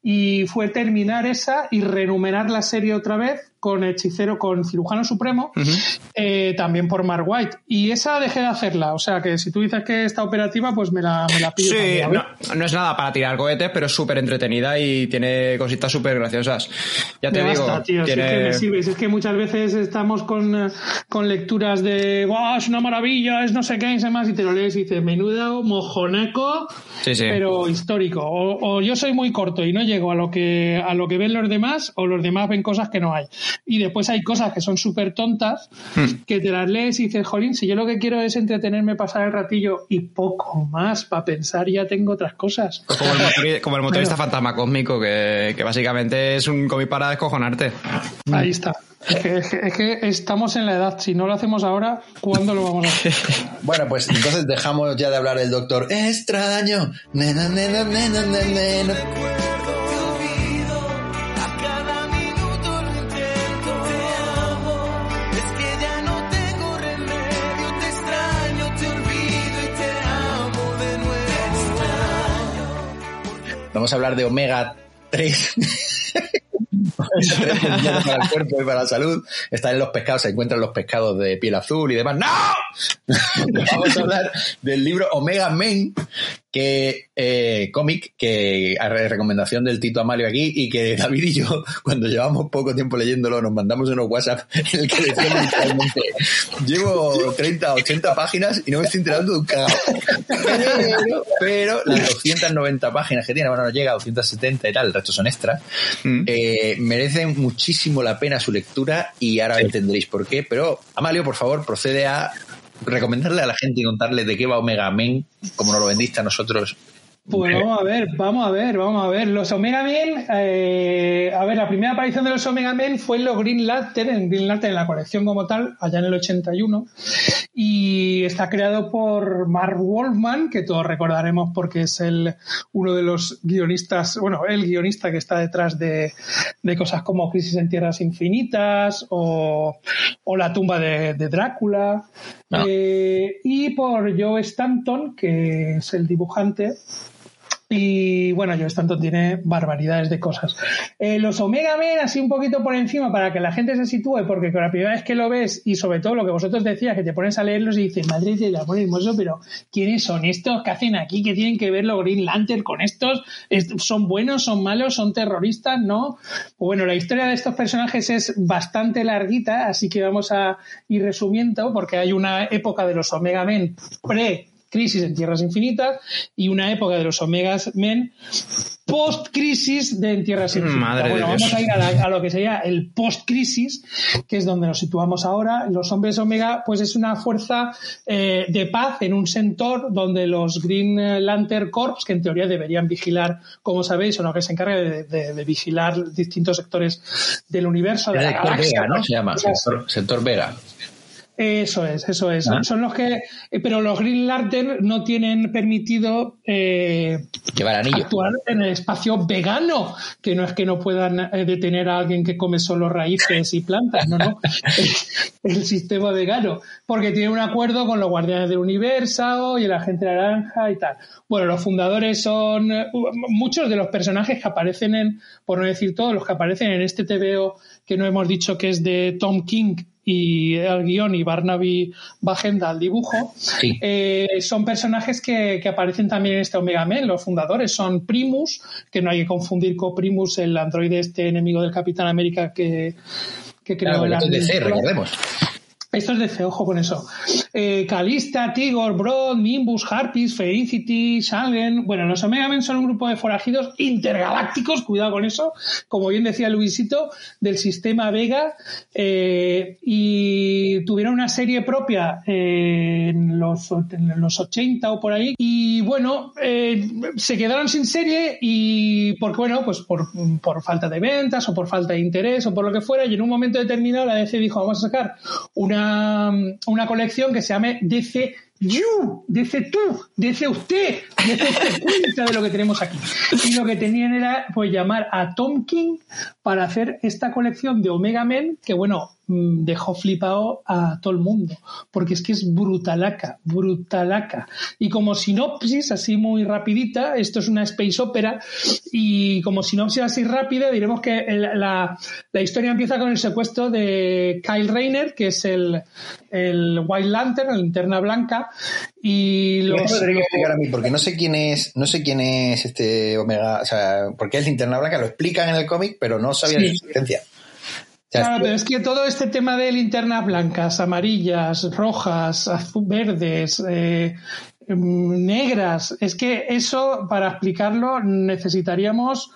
y fue terminar esa y renumerar la serie otra vez con Hechicero, con Cirujano Supremo, eh, también por Mark White. Y esa dejé de hacerla. O sea que si tú dices que está operativa, pues me la, me la pido. Sí, no, es nada para tirar cohetes, pero es súper entretenida y tiene cositas súper graciosas. Ya te digo. tío, es que me sirves. Es que muchas veces estamos con, con lecturas de, ¡Wow, es una maravilla! Es no sé qué, y demás, y te lo lees y dices, menudo mojoneco, pero histórico. O, o, yo soy muy corto y no llego a lo que a lo que ven los demás, o los demás ven cosas que no hay. Y después hay cosas que son súper tontas hmm. que te las lees y dices, jolín, si yo lo que quiero es entretenerme, pasar el ratillo y poco más para pensar, ya tengo otras cosas. Como el, motorista fantasma cósmico, que, básicamente es un cómic para descojonarte. Ahí está. Es que, estamos en la edad. Si no lo hacemos ahora, ¿cuándo lo vamos a hacer? bueno, pues entonces dejamos ya de hablar del doctor extraño. Nena, nena, nena, Vamos a hablar de omega 3. para el cuerpo y para la salud. Están en los pescados, se encuentran los pescados de piel azul y demás. ¡No! Vamos a hablar del libro Omega Men, que eh, cómic que a recomendación del Tito Amalio aquí y que David y yo cuando llevamos poco tiempo leyéndolo nos mandamos unos WhatsApp en el que decíamos literalmente llevo 30 80 páginas y no me estoy enterando de un cagado pero, pero, las 290 páginas que tiene bueno no llega a 270 y tal el resto son extras mm. eh, merecen muchísimo la pena su lectura y ahora entenderéis por qué pero Amalio por favor procede a recomendarle a la gente y contarle de qué va Omega Men, como nos lo vendiste a nosotros pues vamos a ver, vamos a ver, vamos a ver. Los Omega Men, eh, a ver, la primera aparición de los Omega Men fue en los Green Lantern, en Green Lantern, en la colección como tal, allá en el 81. Y está creado por Mark Wolfman, que todos recordaremos porque es el, uno de los guionistas, bueno, el guionista que está detrás de, cosas como Crisis en Tierras Infinitas o, La tumba de, Drácula. Ah. Eh, y por Joe Stanton, que es el dibujante y bueno, Joe Stanton tiene barbaridades de cosas. Eh, los Omega Men, así un poquito por encima para que la gente se sitúe, porque con la primera vez que lo ves, y sobre todo lo que vosotros decías, que te pones a leerlos y dices, madre de la hermoso, pero ¿quiénes son estos? ¿Qué hacen aquí? ¿Qué tienen que ver los Green Lantern con estos? ¿Son buenos? ¿Son malos? ¿Son terroristas? ¿No? Pues bueno, la historia de estos personajes es bastante larguita, así que vamos a ir resumiendo, porque hay una época de los Omega Men pre Crisis en Tierras Infinitas y una época de los Omegas Men post-crisis de En Tierras Infinitas. bueno, vamos a ir a, lo que sería el post-crisis, que es donde nos situamos ahora. Los hombres Omega, pues es una fuerza eh, de paz en un sector donde los Green Lantern Corps, que en teoría deberían vigilar, como sabéis, o no, que se encarga de, vigilar distintos sectores del universo. De la Vega, ¿no? Se llama, sector Vega. Eso es, eso es. Ah. Son los que, eh, pero los Green Lantern no tienen permitido eh, actuar en el espacio vegano, que no es que no puedan eh, detener a alguien que come solo raíces y plantas, no, no. el, sistema vegano, porque tiene un acuerdo con los Guardianes del Universo y el Agente Naranja y tal. Bueno, los fundadores son muchos de los personajes que aparecen en, por no decir todos, los que aparecen en este TVO que no hemos dicho que es de Tom King y el guion y Barnaby Bajenda al dibujo, eh, son personajes que, aparecen también en este Omega Men. Los fundadores son Primus, que no hay que confundir con Primus, el androide este enemigo del Capitán América que, que creó el DC, recordemos. Esto es de ojo con eso. Eh, Calista, Tigor, Broad, Nimbus, Harpies, Felicity, Shalgen. Bueno, los Omega Men son un grupo de forajidos intergalácticos, cuidado con eso, como bien decía Luisito, del sistema Vega. Eh, y tuvieron una serie propia en, los, en los 80 o por ahí. Bueno, eh, se quedaron sin serie y porque, bueno, pues por, por falta de ventas o por falta de interés o por lo que fuera. Y en un momento determinado la DC dijo, vamos a sacar una una, colección que se llame DC You, dice tú, dice usted, dice usted cuenta de lo que tenemos aquí. Y lo que tenían era pues llamar a Tom King para hacer esta colección de Omega Men, que bueno, dejó flipado a todo el mundo, porque es que es brutalaca, brutalaca. Y como sinopsis, así muy rapidita, esto es una space opera, y como sinopsis así rápida, diremos que la, la historia empieza con el secuestro de Kyle Rayner, que es el, el White Lantern, la linterna blanca, y los... explicar a mí, porque no sé quién es, no sé quién es este Omega, o sea, porque es linterna blanca, lo explican en el cómic, pero no sabía su existencia. Claro, pero es que todo este tema de linternas blancas, amarillas, rojas, azul, verdes, eh, negras, es que eso, para explicarlo, necesitaríamos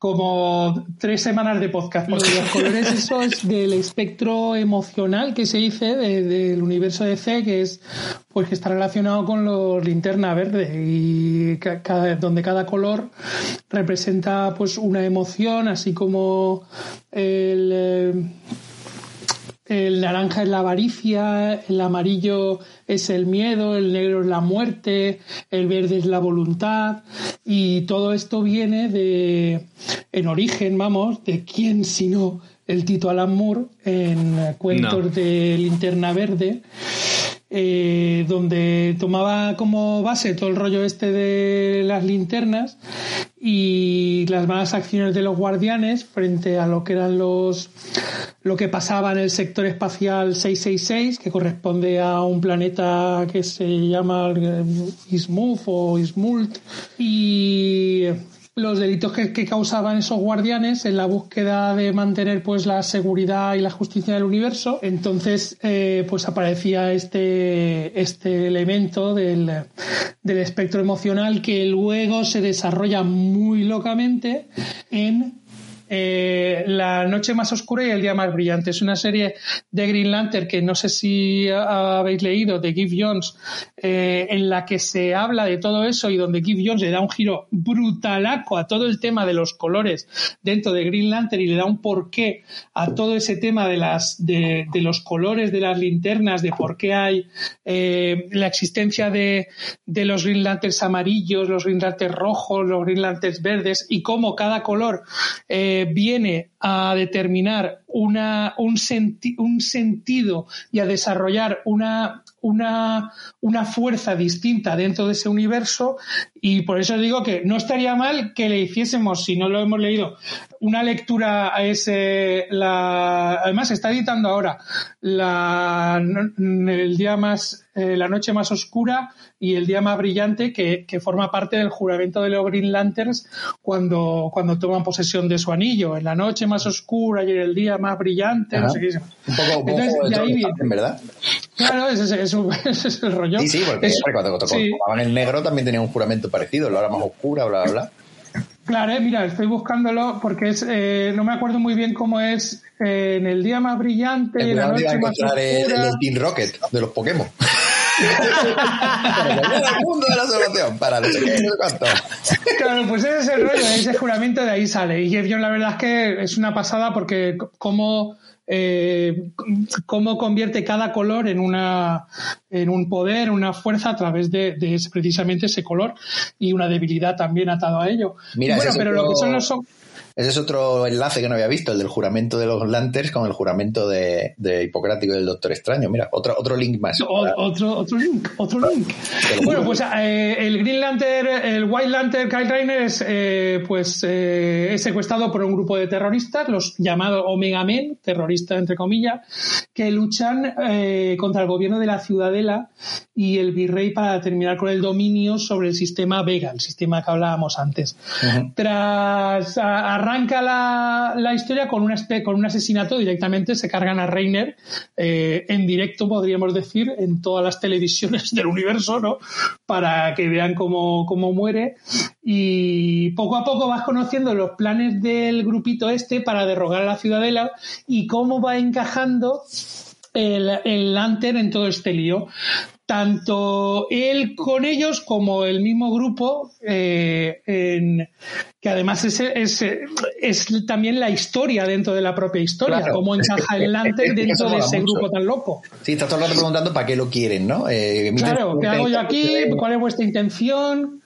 como tres semanas de podcast, porque los colores eso es del espectro emocional que se dice del universo de C, que es pues que está relacionado con los linterna verde y cada, donde cada color representa pues una emoción, así como el eh, el naranja es la avaricia, el amarillo es el miedo, el negro es la muerte, el verde es la voluntad y todo esto viene de, en origen, vamos, de quién sino el Tito Alan Moore en Cuentos de Linterna Verde. Eh, donde tomaba como base todo el rollo este de las linternas y las malas acciones de los guardianes frente a lo que eran los lo que pasaba en el sector espacial 666 que corresponde a un planeta que se llama Ismuf o Ismult y los delitos que, causaban esos guardianes en la búsqueda de mantener pues la seguridad y la justicia del universo entonces eh, pues aparecía este este elemento del, del espectro emocional que luego se desarrolla muy locamente en eh, La noche más oscura y el día más brillante. Es una serie de Green Lantern que no sé si habéis leído, de Give Jones, eh, en la que se habla de todo eso y donde Give Jones le da un giro brutalaco a todo el tema de los colores dentro de Green Lantern y le da un porqué a todo ese tema de, las, de, los colores de las linternas, de por qué hay eh, la existencia de, de los Green Lanterns amarillos, los Green Lanterns rojos, los Green Lanterns verdes y cómo cada color viene a determinar una, un, un sentido y a desarrollar una, una, una fuerza distinta dentro de ese universo. Y por eso digo que no estaría mal que le hiciésemos, si no lo hemos leído, una lectura a ese, la, además se está editando ahora la, el día más, eh, la noche más oscura y el día más brillante que, que, forma parte del juramento de los Green Lanterns cuando, cuando toman posesión de su anillo, en la noche más oscura y en el día más brillante, no sé qué. Un poco, un Entonces, de ahí viene. ¿verdad? Claro, ese, ese, ese, es el rollo. Sí, sí, porque es, cuando, cuando sí. el negro también tenía un juramento parecido, la hora más oscura, bla, bla, bla. Claro, eh, mira, estoy buscándolo porque es, eh, no me acuerdo muy bien cómo es eh, en el día más brillante, en la noche más oscura. El, el Team Rocket de los Pokémon. El mundo de la solución para no sé qué, no sé cuánto. Claro, pues ese es el rollo, ese juramento de ahí sale. Y Jeff John, la verdad es que es una pasada porque como eh, cómo convierte cada color en una en un poder, una fuerza a través de, de precisamente ese color y una debilidad también atado a ello. Mira, bueno, pero lo que son los ese es otro enlace que no había visto, el del juramento de los Lanterns con el juramento de, de Hipocrático del Doctor Extraño. Mira, otro, otro link más. O, otro, otro link, otro link. Bueno, pues eh, el Green Lantern, el White Lantern Kyle Rayner es, eh, pues, eh, es secuestrado por un grupo de terroristas, los llamados Omega Men, terroristas entre comillas, que luchan contra el gobierno de la Ciudadela y el virrey para terminar con el dominio sobre el sistema Vega, el sistema que hablábamos antes. Uh -huh. Tras a, a arranca la, la historia con, una, con un asesinato directamente, se cargan a Reiner eh, en directo, podríamos decir, en todas las televisiones del universo, ¿no? Para que vean cómo, cómo muere. Y poco a poco vas conociendo los planes del grupito este para derrogar a la ciudadela y cómo va encajando el, el Lantern en todo este lío tanto él con ellos como el mismo grupo, eh, que además es, es, también la historia dentro de la propia historia, cómo encaja el Lantern dentro de ese grupo tan loco. Sí, está todo el rato preguntando para qué lo quieren, ¿no? Eh, claro, ¿qué hago yo aquí? ¿Cuál es vuestra intención?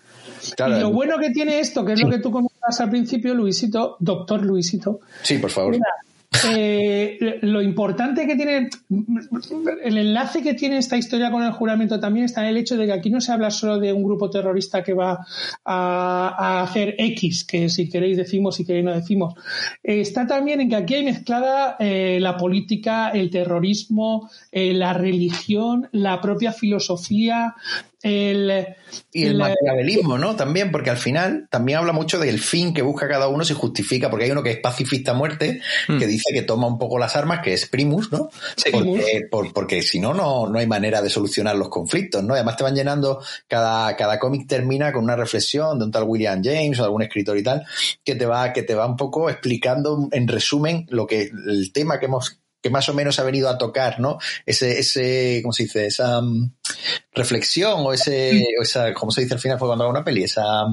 y lo bueno que tiene esto, que es lo que tú comentabas al principio, Luisito, doctor Luisito. Sí, por favor. Eh, lo importante que tiene, el enlace que tiene esta historia con el juramento también está en el hecho de que aquí no se habla solo de un grupo terrorista que va a, hacer X, que si queréis decimos, si queréis no decimos. Eh, está también en que aquí hay mezclada eh, la política, el terrorismo, la religión, la propia filosofía, el, y el materialismo, ¿no? También, porque al final también habla mucho del fin que busca cada uno, se justifica, porque hay uno que es pacifista a muerte, mm. que dice que toma un poco las armas, que es Primus, ¿no? Porque, porque si no, no hay manera de solucionar los conflictos, ¿no? además te van llenando, cada, cada cómic termina con una reflexión de un tal William James o algún escritor y tal, que te va, que te va un poco explicando en resumen lo que, el tema que hemos que más o menos ha venido a tocar, ¿no? Ese, ese, ¿cómo se dice? Esa mm, reflexión o ese, o esa, ¿cómo se dice al final fue cuando hago una peli? Esa.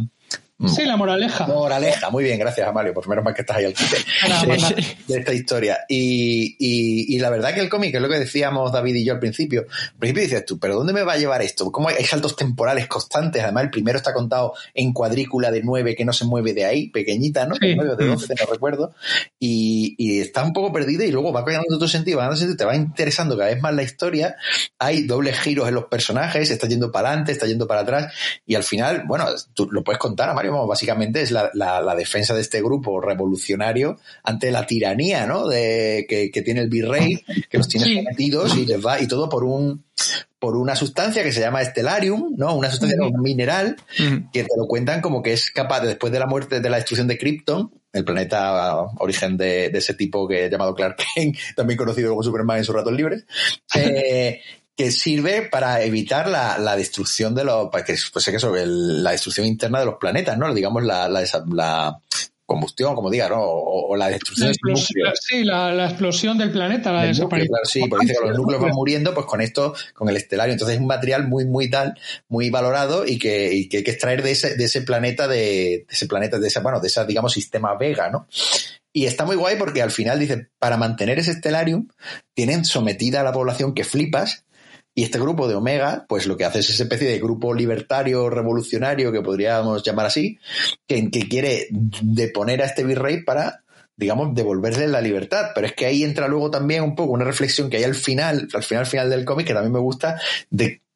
Sí, la moraleja. Moraleja, muy bien, gracias a Mario, por menos mal que estás ahí al quite de, esta historia. Y, y, y, la verdad que el cómic, es lo que decíamos David y yo al principio, al principio dices tú, pero ¿dónde me va a llevar esto? ¿Cómo hay saltos temporales constantes? Además, el primero está contado en cuadrícula de nueve que no se mueve de ahí, pequeñita, ¿no? De 9 de 12, no recuerdo. Y, y, está un poco perdido y luego va cogiendo otro sentido, va dando sentido, te va interesando cada vez más la historia. Hay dobles giros en los personajes, está yendo para adelante, está yendo para atrás. Y al final, bueno, tú lo puedes contar a Mario básicamente es la, defensa de este grupo revolucionario ante la tiranía, ¿no? De, que, tiene el virrey, que los tiene sometidos y les va, y todo por un, por una sustancia que se llama Stellarium, ¿no? Una sustancia un mineral que te lo cuentan como que es capaz, después de la muerte de la destrucción de Krypton, el planeta origen de, ese tipo que he llamado Clark Kent, también conocido como Superman en sus ratos libres, eh, que sirve para evitar la, la destrucción de los, que, pues que eso, la destrucción interna de los planetas, ¿no? Digamos la, la, la combustión, como diga, ¿no? O, la destrucción la explosión, Sí, la, explosión del planeta, la claro, sí, porque dice que los núcleos van muriendo, pues con esto, con el estelario. Entonces es un material muy, muy tal, muy valorado y que, y que hay que extraer de ese, de ese planeta, de, de ese planeta, de ese, bueno, de ese, digamos, sistema Vega, ¿no? Y está muy guay porque al final dice, para mantener ese estelarium, tienen sometida a la población que flipas y este grupo de Omega, pues lo que hace es esa especie de grupo libertario, revolucionario, que podríamos llamar así, que, que quiere deponer a este virrey para digamos, devolverle la libertad. Pero es que ahí entra luego también un poco una reflexión que hay al final, al final, al final del cómic, que también me gusta,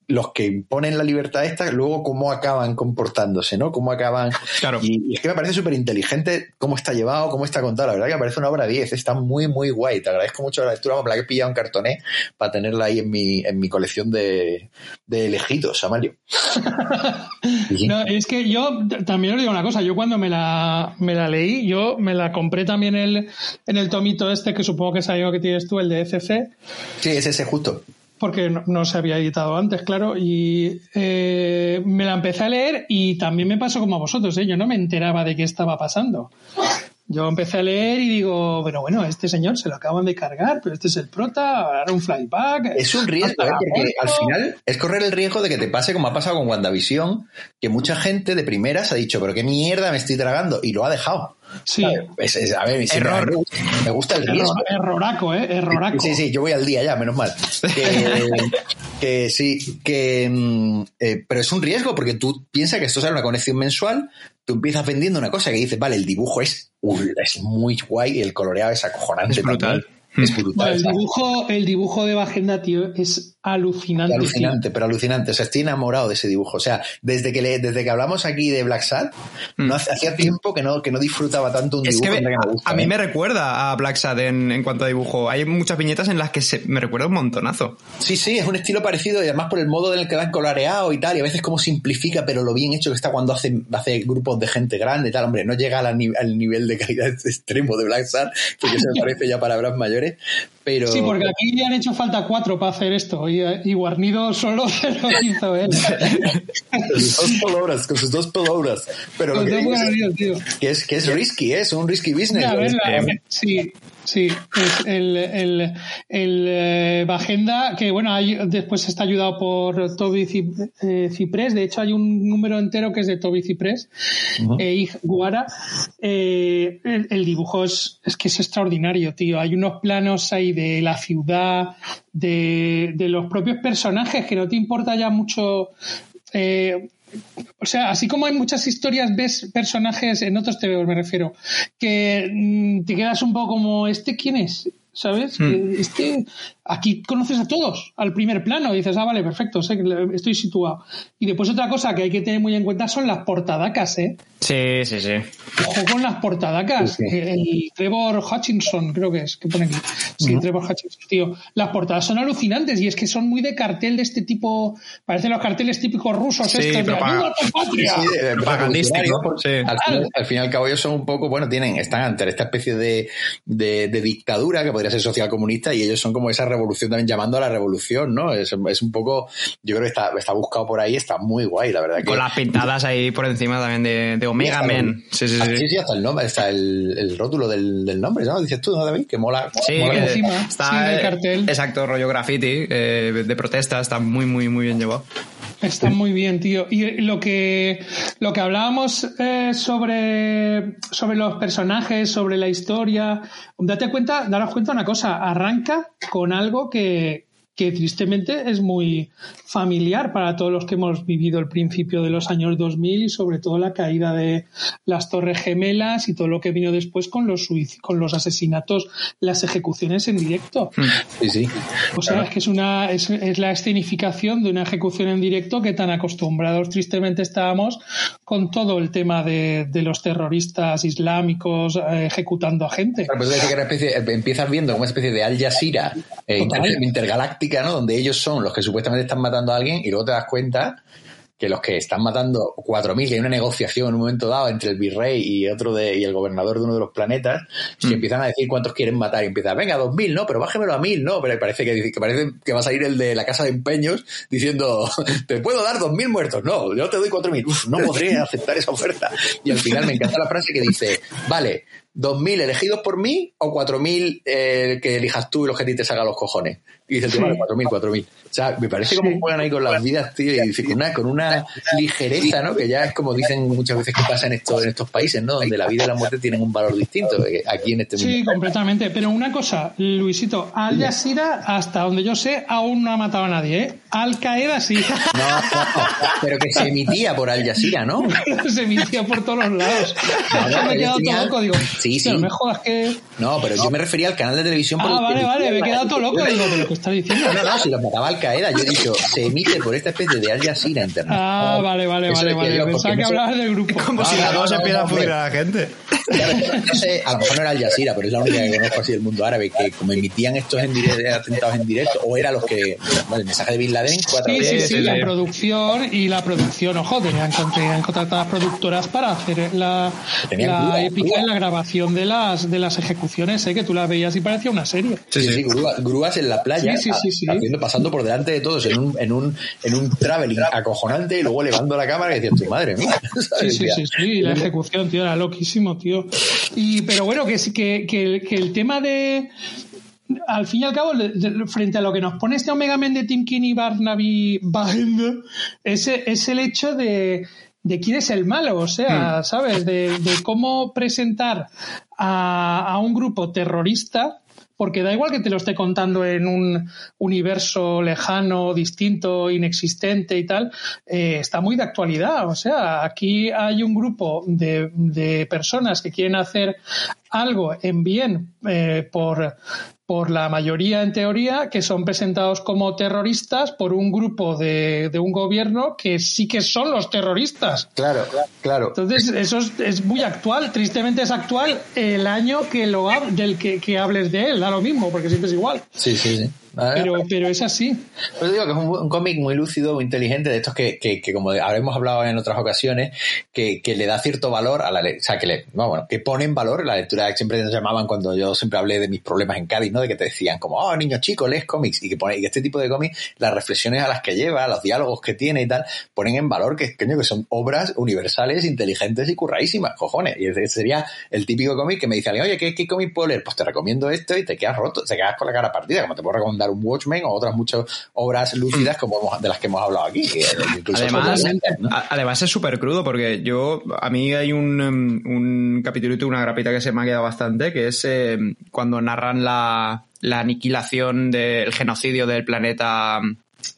los que imponen la libertad esta, luego cómo acaban comportándose, ¿no? Cómo acaban... Claro. Y, es que me parece súper inteligente cómo está llevado, cómo está contado. La verdad que me parece una obra 10, está muy, muy guay. Te agradezco mucho la lectura, me la he pillado en cartoné para tenerla ahí en mi, en mi colección de, de elegidos, Amalio. no, es que yo también os digo una cosa, yo cuando me la, me la leí, yo me la compré también el, en el tomito este que supongo que es algo que tienes tú, el de FC. Sí, es ese justo porque no, se había editado antes, claro, y eh, me la empecé a leer y también me pasó como a vosotros, ¿eh? yo no me enteraba de qué estaba pasando. Yo empecé a leer y digo, bueno, bueno, este señor se lo acaban de cargar, pero este es el prota, ahora un flyback. Es un riesgo, ¿eh? porque al final es correr el riesgo de que te pase como ha pasado con WandaVision, que mucha gente de primeras ha dicho, pero qué mierda me estoy tragando, y lo ha dejado. Sí. a ver, Error. Me, gusta el riesgo. Erroraco, ¿eh? Erroraco. Sí, sí, yo voy al día ya, menos mal. Que, sí, que. Mm, eh, pero es un riesgo porque tú piensas que esto es una conexión mensual, tú empiezas vendiendo una cosa que dices, vale, el dibujo es, es muy guay y el coloreado es acojonante. Es brutal. Es brutal. el, dibujo, el dibujo de Bajenda, tío, es alucinante. Alucinante, pero alucinante. O sea, estoy enamorado de ese dibujo. O sea, desde que le, desde que hablamos aquí de Black Sad, no mm. hacía tiempo que no, que no disfrutaba tanto un dibujo. que, a mí ¿eh? me recuerda a Black Sad en, en, cuanto a dibujo. Hay muchas viñetas en las que se, me recuerda un montonazo. Sí, sí, es un estilo parecido y además por el modo en el que va coloreado y tal, y a veces como simplifica, pero lo bien hecho que está cuando hace, hace grupos de gente grande y tal. Hombre, no llega al, al nivel de calidad extremo de Black Sad, porque se me parece ya palabras mayores, Sí, porque aquí le han hecho falta cuatro para hacer esto y, Guarnido solo se lo hizo él. con sus dos palabras, con sus dos palabras. Pero lo que, que, es, que es risky, ¿eh? es un risky business. sí, Sí, es el, el, el eh, Bajenda, que bueno, hay, después está ayudado por Toby eh, Ciprés. De hecho, hay un número entero que es de Toby Ciprés e Guara. Eh, el, dibujo es, es que es extraordinario, tío. Hay unos planos ahí de la ciudad, de, de los propios personajes que no te importa ya mucho eh, o sea, así como hay muchas historias, ves personajes, en otros te veo, me refiero, que mm, te quedas un poco como, ¿este quién es? ¿Sabes? Hmm. Este, aquí conoces a todos al primer plano y dices, ah, vale, perfecto, sé que estoy situado. Y después otra cosa que hay que tener muy en cuenta son las portadacas, ¿eh? Sí, sí, sí. Ojo con las portadacas. El Trevor Hutchinson, creo que es, que pone aquí. Sí, Trevor Hutchinson, tío. Las portadas son alucinantes y es que son muy de cartel de este tipo, parecen los carteles típicos rusos sí, estos de ¡Ayuda a tu patria! Sí, Al, fin y al cabo ellos son un poco, bueno, tienen, están ante esta especie de, de, dictadura que podría ser social comunista y ellos son como esa revolución también llamando a la revolución, ¿no? Es, es un poco, yo creo que está, está buscado por ahí, está muy guay, la verdad. Con las pintadas ahí por encima también de, de Omega Man. Sí, sí, sí. Sí, hasta el nombre, está el, el rótulo del, del, nombre, ¿no? Dices tú, ¿no, David? Que mola. Sí, mola encima, está el cartel. Exacto, rollo graffiti eh, de protesta, está muy, muy, muy bien llevado. Está muy bien, tío. Y lo que, lo que hablábamos eh, sobre, sobre los personajes, sobre la historia, date cuenta, daros cuenta una cosa, arranca con algo que, que tristemente es muy familiar para todos los que hemos vivido el principio de los años 2000 y sobre todo la caída de las Torres Gemelas y todo lo que vino después con los con los asesinatos, las ejecuciones en directo. Hmm. Sí, sí. O sea, es que es una es, la escenificación de una ejecución en directo que tan acostumbrados tristemente estábamos con todo el tema de, de los terroristas islámicos eh, ejecutando a gente. pues empiezas viendo como una especie de Al Jazeera eh, intergaláctica donde ellos son los que supuestamente están matando a alguien y luego te das cuenta que los que están matando 4.000, que hay una negociación en un momento dado entre el virrey y otro de, y el gobernador de uno de los planetas, que mm. empiezan a decir cuántos quieren matar y empiezan, venga, 2.000, no, pero bájemelo a 1.000, no, pero parece que, que parece que va a salir el de la casa de empeños diciendo, te puedo dar 2.000 muertos, no, yo te doy 4.000, Uf, no podré aceptar esa oferta. Y al final me encanta la frase que dice, vale, 2.000 elegidos por mí o 4.000 eh, que elijas tú y los que a ti te salgan los cojones. Y dice el tema de 4.000, 4.000. O sea, me parece como juegan ahí con las vidas, tío, y con una, con una ligereza, ¿no? Que ya es como dicen muchas veces que pasa en, esto, en estos países, ¿no? Donde la vida y la muerte tienen un valor distinto aquí en este mundo. Sí, completamente. Pero una cosa, Luisito, Al Jazeera, hasta donde yo sé, aún no ha matado a nadie, ¿eh? Al Qaeda sí. No, no, pero que se emitía por Al Jazeera, ¿no? se emitía por todos los lados. me he quedado todo loco, digo. Sí, sí. No me jodas que. No, pero yo me refería al canal de televisión. Ah, vale, vale, me he quedado todo loco, digo, pero está diciendo? No, no, si los mataba Al Qaeda, yo he dicho, se emite por esta especie de Al Jazeera Internet. Ah, vale, vale, vale, vale. Pensaba que hablabas del grupo. Como si la cosa empieza a fluir a la gente. No sé, a lo mejor no era Al Jazeera, pero es la única que conozco así del mundo árabe, que como emitían estos en directo, atentados en directo, o era los que, bueno, el mensaje de Bin Laden, cuatro sí, veces. Sí, sí, la producción y la producción, ojo, tenían, tenían contratadas las productoras para hacer la, la épica en la grabación de las, de las ejecuciones, ¿eh? que tú las veías y parecía una serie. Sí, sí, sí grúas, en la playa, haciendo, pasando por delante de todos en un, en un, en un traveling acojonante y luego elevando la cámara y diciendo, madre mía. Sí, sí, sí, sí, la ejecución, tío, era loquísimo, tío. Y, pero bueno, que, que, que, que el tema de, al fin y al cabo, frente a lo que nos pone este Omega Men de Tim King y Barnaby Band, es, es el hecho de, de quién es el malo, o sea, hmm. ¿sabes? De, de cómo presentar a, a, un grupo terrorista porque da igual que te lo esté contando en un universo lejano, distinto, inexistente y tal, eh, está muy de actualidad. O sea, aquí hay un grupo de, de personas que quieren hacer algo en bien eh, por, por la mayoría en teoría, que son presentados como terroristas por un grupo de, un gobierno que sí que son los terroristas. Claro, claro. Entonces, eso es, muy actual, tristemente es actual el año que lo del que, que hables de él, da lo mismo, porque siempre es igual. Sí, sí, sí. Pero, pero es así. Pues digo que es un, cómic muy lúcido, muy inteligente, de estos que, que, que, como habremos hablado en otras ocasiones, que, que le da cierto valor a la o sea, que le, bueno, que pone en valor la lectura que siempre nos llamaban cuando yo siempre hablé de mis problemas en Cádiz, ¿no? De que te decían como, oh, niño chico, lees cómics, y que pone, y este tipo de cómics, las reflexiones a las que lleva, los diálogos que tiene y tal, ponen en valor que, que son obras universales, inteligentes y curradísimas, cojones. Y ese sería el típico cómic que me dice alguien, oye, ¿qué, ¿qué cómic puedo leer? Pues te recomiendo esto y te quedas roto, te quedas con la cara partida, como te puedo recomendar un Watchmen o otras muchas obras lúcidas como de las que hemos hablado aquí. Además, es súper crudo porque yo, a mí hay un, um, un capítulo, una grapita que se me ha quedado bastante, que es eh, cuando narran la, la aniquilación del genocidio del planeta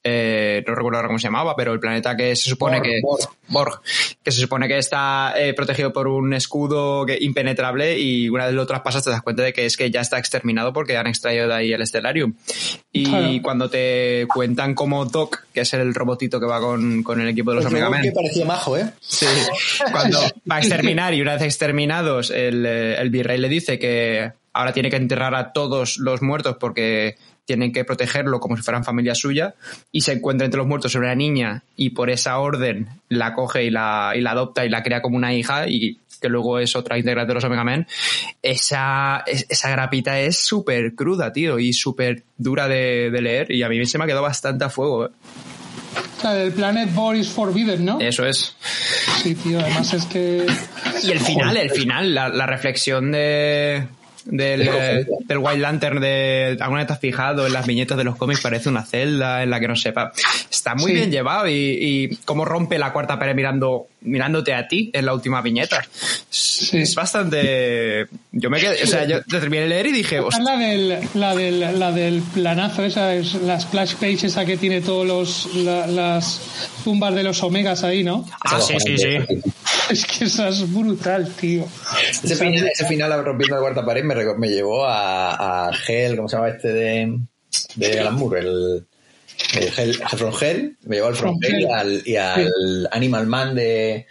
eh, no recuerdo ahora cómo se llamaba, pero el planeta que se supone que Borg. que se supone que está eh, protegido por un escudo impenetrable y una vez lo traspasas te das cuenta de que es que ya está exterminado porque han extraído de ahí el Stellarium. Y cuando te cuentan como Doc, que es el robotito que va con, el equipo de los Omega Men. que parecía majo, ¿eh? Sí. Cuando va a exterminar y una vez exterminados, el, eh, el virrey le dice que ahora tiene que enterrar a todos los muertos porque tienen que protegerlo como si fueran familia suya y se encuentra entre los muertos una niña y por esa orden la coge y la, y la adopta y la crea como una hija y que luego es otra integrante de los Omega Men, esa, esa grapita es súper cruda, tío, y súper dura de, leer y a mí se me ha quedado bastante a fuego. ¿eh? El Planet Boris Forbidden, ¿no? Eso es. Sí, tío, además es que... Y el final, el final, la reflexión de, del, eh, del White Lantern de alguna vez te has fijado en las viñetas de los cómics parece una celda en la que no sepa. Está muy bien llevado y, y cómo rompe la cuarta pared mirando mirándote a ti en la última viñeta. Es bastante yo me quedé o sea yo terminé de leer y dije la del, la del la del planazo esa es la splash page esa que tiene todos los las tumbas de los omegas ahí no ah sí sí sí es que esa es brutal tío. Ese, final, ese final rompiendo la cuarta pared me me, llevó a, a Hell, ¿cómo se llama este de, de Alan Moore? El, el From Hell, me llevó al From Hell y al Animal Man de,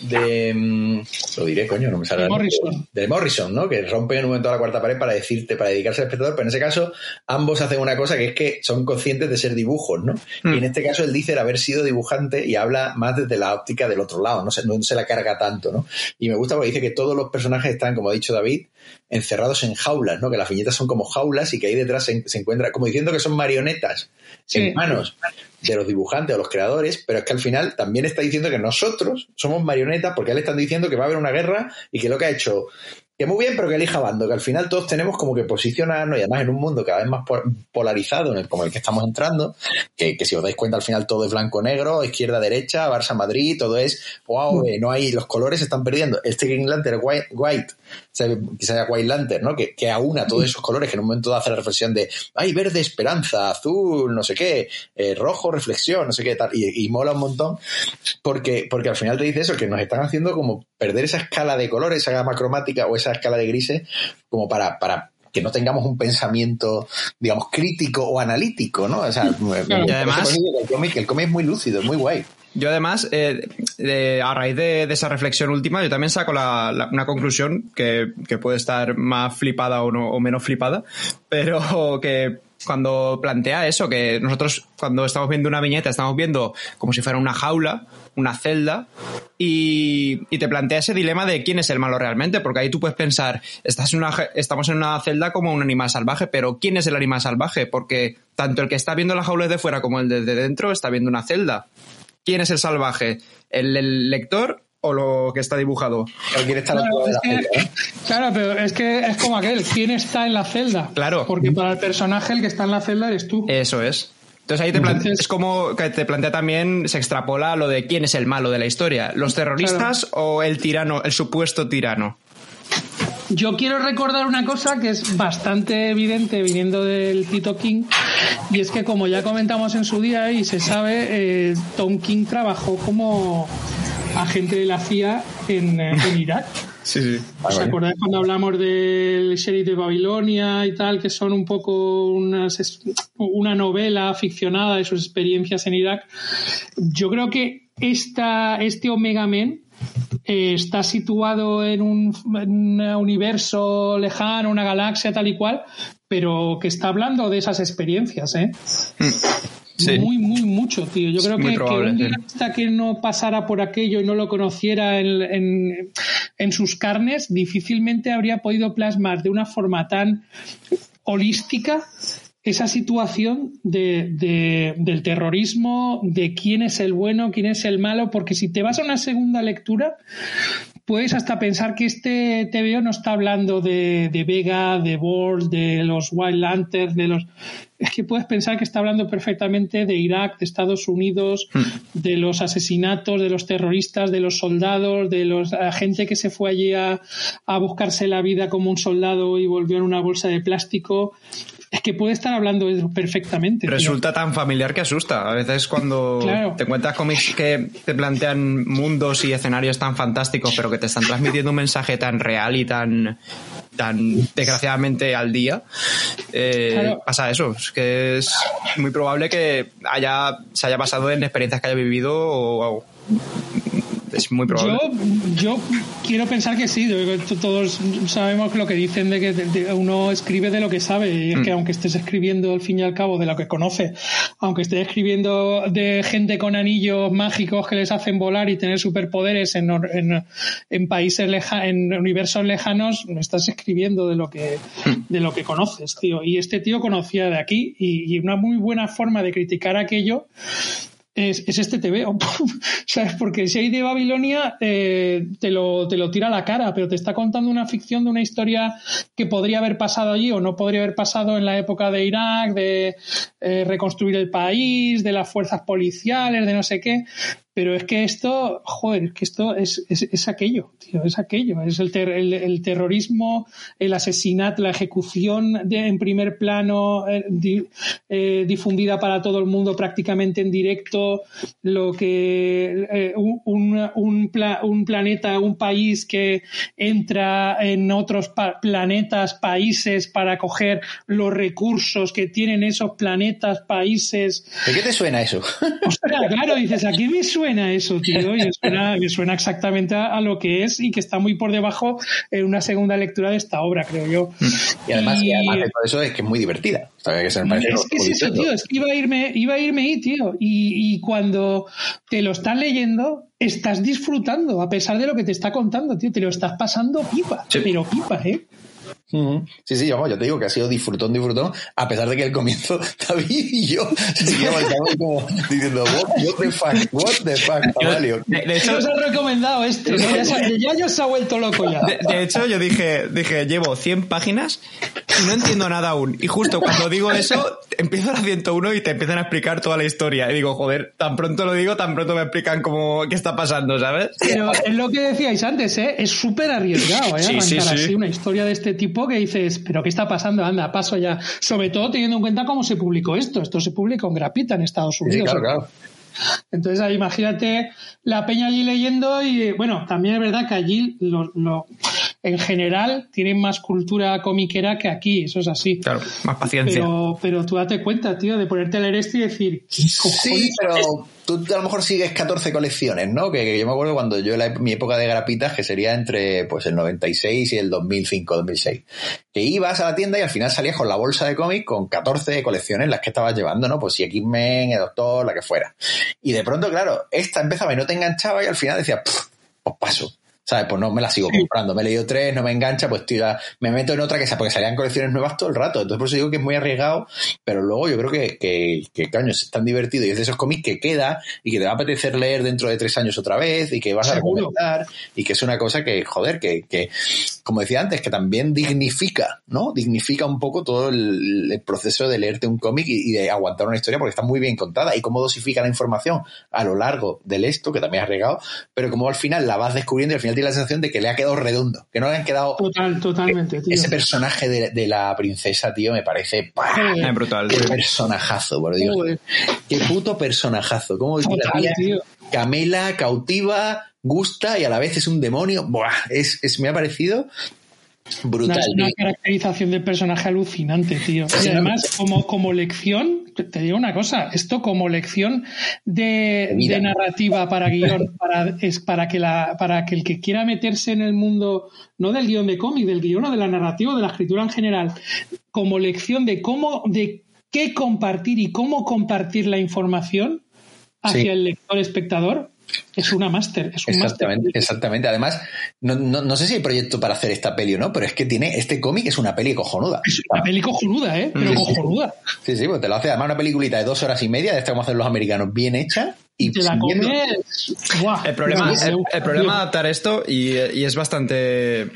de mm, lo diré coño no me sale de Morrison. de Morrison no que rompe en un momento la cuarta pared para decirte para dedicarse al espectador pero en ese caso ambos hacen una cosa que es que son conscientes de ser dibujos no y en mm. este caso él dice el haber sido dibujante y habla más desde la óptica del otro lado no se, no se la carga tanto no y me gusta porque dice que todos los personajes están como ha dicho David encerrados en jaulas, ¿no? Que las viñetas son como jaulas y que ahí detrás se, encuentra, como diciendo que son marionetas en manos de los dibujantes o los creadores, pero es que al final también está diciendo que nosotros somos marionetas porque él están diciendo que va a haber una guerra y que lo que ha hecho que muy bien, pero que elija bando, que al final todos tenemos como que posicionarnos y además en un mundo cada vez más polarizado en el, como el que estamos entrando, que, si os dais cuenta al final todo es blanco-negro, izquierda-derecha, Barça-Madrid, todo es, wow, mm. eh, no hay, los colores se están perdiendo. Este Green Lantern White, white sea White Lantern, ¿no? Que, que aúna todos esos colores, que en un momento hace la reflexión de, ay, verde, esperanza, azul, no sé qué, eh, rojo, reflexión, no sé qué, tal, y, mola un montón, porque, porque al final te dice eso, que nos están haciendo como perder esa escala de colores, esa gama cromática o esa escala de grises, como para, para que no tengamos un pensamiento, digamos, crítico o analítico, ¿no? O sea, además, el cómic, el cómic es muy lúcido, es muy guay. Yo además, eh, a raíz de, esa reflexión última, yo también saco una conclusión que, puede estar más flipada o, no, o menos flipada, pero que cuando plantea eso, que nosotros cuando estamos viendo una viñeta estamos viendo como si fuera una jaula, una celda, y, te plantea ese dilema de quién es el malo realmente, porque ahí tú puedes pensar, estás en una, estamos en una celda como un animal salvaje, pero ¿quién es el animal salvaje? Porque tanto el que está viendo la jaula de fuera como el de dentro está viendo una celda. ¿Quién es el salvaje? ¿El, lector o lo que está dibujado? claro, pero es que es como aquel, ¿quién está en la celda? Claro. Porque para el personaje el que está en la celda eres tú. Eso es. Entonces ahí te plantea, es como que te plantea también, se extrapola lo de quién es el malo de la historia, los terroristas o el tirano, el supuesto tirano. Yo quiero recordar una cosa que es bastante evidente viniendo del Tito King, y es que como ya comentamos en su día y se sabe, eh, Tom King trabajó como agente de la CIA en, eh, Irak. Sí, sí. ¿Os acordáis cuando hablamos del sheriff de Babilonia y tal, que son un poco unas, una novela ficcionada de sus experiencias en Irak? Yo creo que esta, este Omega Men eh, está situado en un, universo lejano, una galaxia tal y cual, pero que está hablando de esas experiencias, ¿eh? Mm. Muy, muy mucho, tío. Yo creo que, un guionista que no pasara por aquello y no lo conociera en, en, sus carnes, difícilmente habría podido plasmar de una forma tan holística esa situación de, del terrorismo, de quién es el bueno, quién es el malo, porque si te vas a una segunda lectura, puedes hasta pensar que este TVO no está hablando de, de Vega, de Ball, de los Wild Lanterns, de los... Es que puedes pensar que está hablando perfectamente de Irak, de Estados Unidos, hmm. de los asesinatos, de los terroristas, de los soldados, de los, la gente que se fue allí a, a buscarse la vida como un soldado y volvió en una bolsa de plástico es que puede estar hablando eso perfectamente. Resulta tan familiar que asusta. A veces cuando te encuentras cómics que te plantean mundos y escenarios tan fantásticos, pero que te están transmitiendo un mensaje tan real y tan tan desgraciadamente al día, eh, pasa eso. Que es muy probable que haya, se haya basado en experiencias que haya vivido o es muy probable. Yo, quiero pensar que sí. Todos sabemos lo que dicen de que uno escribe de lo que sabe. Y es que mm. aunque estés escribiendo al fin y al cabo de lo que conoce, aunque estés escribiendo de gente con anillos mágicos que les hacen volar y tener superpoderes en, en, países lejanos, en universos lejanos, estás escribiendo de lo que, mm. de lo que conoces, tío. Y este tío conocía de aquí y, y una muy buena forma de criticar aquello es, es este TVO. ¿Sabes? Porque si hay de Babilonia eh, te, lo, te lo tira a la cara, pero te está contando una ficción de una historia que podría haber pasado allí o no podría haber pasado en la época de Irak, de eh, reconstruir el país, de las fuerzas policiales, de no sé qué. Pero es que esto, joder, que esto es, es, es aquello, tío, es aquello. Es el, el, terrorismo, el asesinato, la ejecución de, en primer plano, eh, eh, difundida para todo el mundo prácticamente en directo, lo que eh, un, un, un, planeta, un país que entra en otros planetas, países para coger los recursos que tienen esos planetas, países. ¿De qué te suena eso? Ostras, claro, dices, aquí me suena suena eso, tío, y suena, suena exactamente a, lo que es y que está muy por debajo en una segunda lectura de esta obra, creo yo. Y además, y, además de todo eso es que es muy divertida. es que es eso, tío, es que iba a irme, iba a irme ahí, tío. Y, y cuando te lo estás leyendo, estás disfrutando, a pesar de lo que te está contando, tío, te lo estás pasando pipa, pero pipa, ¿eh? Sí, sí, yo, yo te digo que ha sido disfrutón, disfrutón, a pesar de que el comienzo David y yo seguíamos como diciendo, what, the fuck, what the fuck, Amalio. De, hecho, os he recomendado esto, ya, ya, ya se ha vuelto loco ya. De, hecho, yo dije, dije, llevo 100 páginas y no entiendo nada aún. Y justo cuando digo eso, empiezo la 101 y te empiezan a explicar toda la historia. Y digo, joder, tan pronto lo digo, tan pronto me explican cómo, qué está pasando, ¿sabes? Pero es lo que decíais antes, ¿eh? Es súper arriesgado, ¿eh? Sí, sí, sí. así una historia de este tipo que dices, pero ¿qué está pasando? Anda, paso ya. Sobre todo teniendo en cuenta cómo se publicó esto. Esto se publicó en grapita en Estados Unidos. claro, claro. Entonces, ahí, imagínate la peña allí leyendo y, bueno, también es verdad que allí lo, en general tienen más cultura comiquera que aquí, eso es así. Claro, más paciencia. Pero, pero tú date cuenta, tío, de ponerte a leer esto y decir, Sí, pero tú a lo mejor sigues 14 colecciones, ¿no? Que, yo me acuerdo cuando yo, la, mi época de grapitas, que sería entre pues el 96 y el 2005-2006, que ibas a la tienda y al final salías con la bolsa de cómics con 14 colecciones las que estabas llevando, ¿no? Pues si X-Men, el Doctor, la que fuera. Y de pronto, claro, esta empezaba y no te enganchaba y al final decía, pues paso. ¿Sabes? Pues no me la sigo comprando. Me he leído tres, no me engancha, pues tío, me meto en otra que sea, porque salían colecciones nuevas todo el rato. Entonces por eso digo que es muy arriesgado, pero luego yo creo que, que, que coño, es tan divertido y es de esos cómics que queda y que te va a apetecer leer dentro de tres años otra vez y que vas a recomendar y que es una cosa que, joder, que, que como decía antes, que también dignifica, ¿no? Dignifica un poco todo el, proceso de leerte un cómic y, de aguantar una historia porque está muy bien contada y cómo dosifica la información a lo largo del esto, que también has regado, pero como al final la vas descubriendo y al final tiene la sensación de que le ha quedado redondo, que no le han quedado. Total, totalmente, tío. Ese personaje de, la princesa, tío, me parece. brutal. Qué personajazo, por Dios. Qué puto personajazo. ¿Cómo Total, tío. camela, cautiva, gusta y a la vez es un demonio. Buah, es, es me ha parecido brutal. Es una caracterización del personaje alucinante, tío. Y además, como, como lección, te digo una cosa, esto como lección de, de narrativa para guion, para, es para que, la, para que el que quiera meterse en el mundo, no del guion de cómic, del guion o de la narrativa, de la escritura en general, como lección de cómo, de qué compartir y cómo compartir la información hacia el lector espectador, es una máster, es un Exactamente, exactamente. Además, no, no, sé si hay proyecto para hacer esta peli o no, pero es que tiene, este cómic es una peli cojonuda. Es una peli cojonuda, ¿eh? Pero cojonuda. Sí, sí, pues te lo hace además una peliculita de dos horas y media, de esta como hacen los americanos, bien hecha. Y te la comes. El problema, el, problema de adaptar esto, y, es bastante,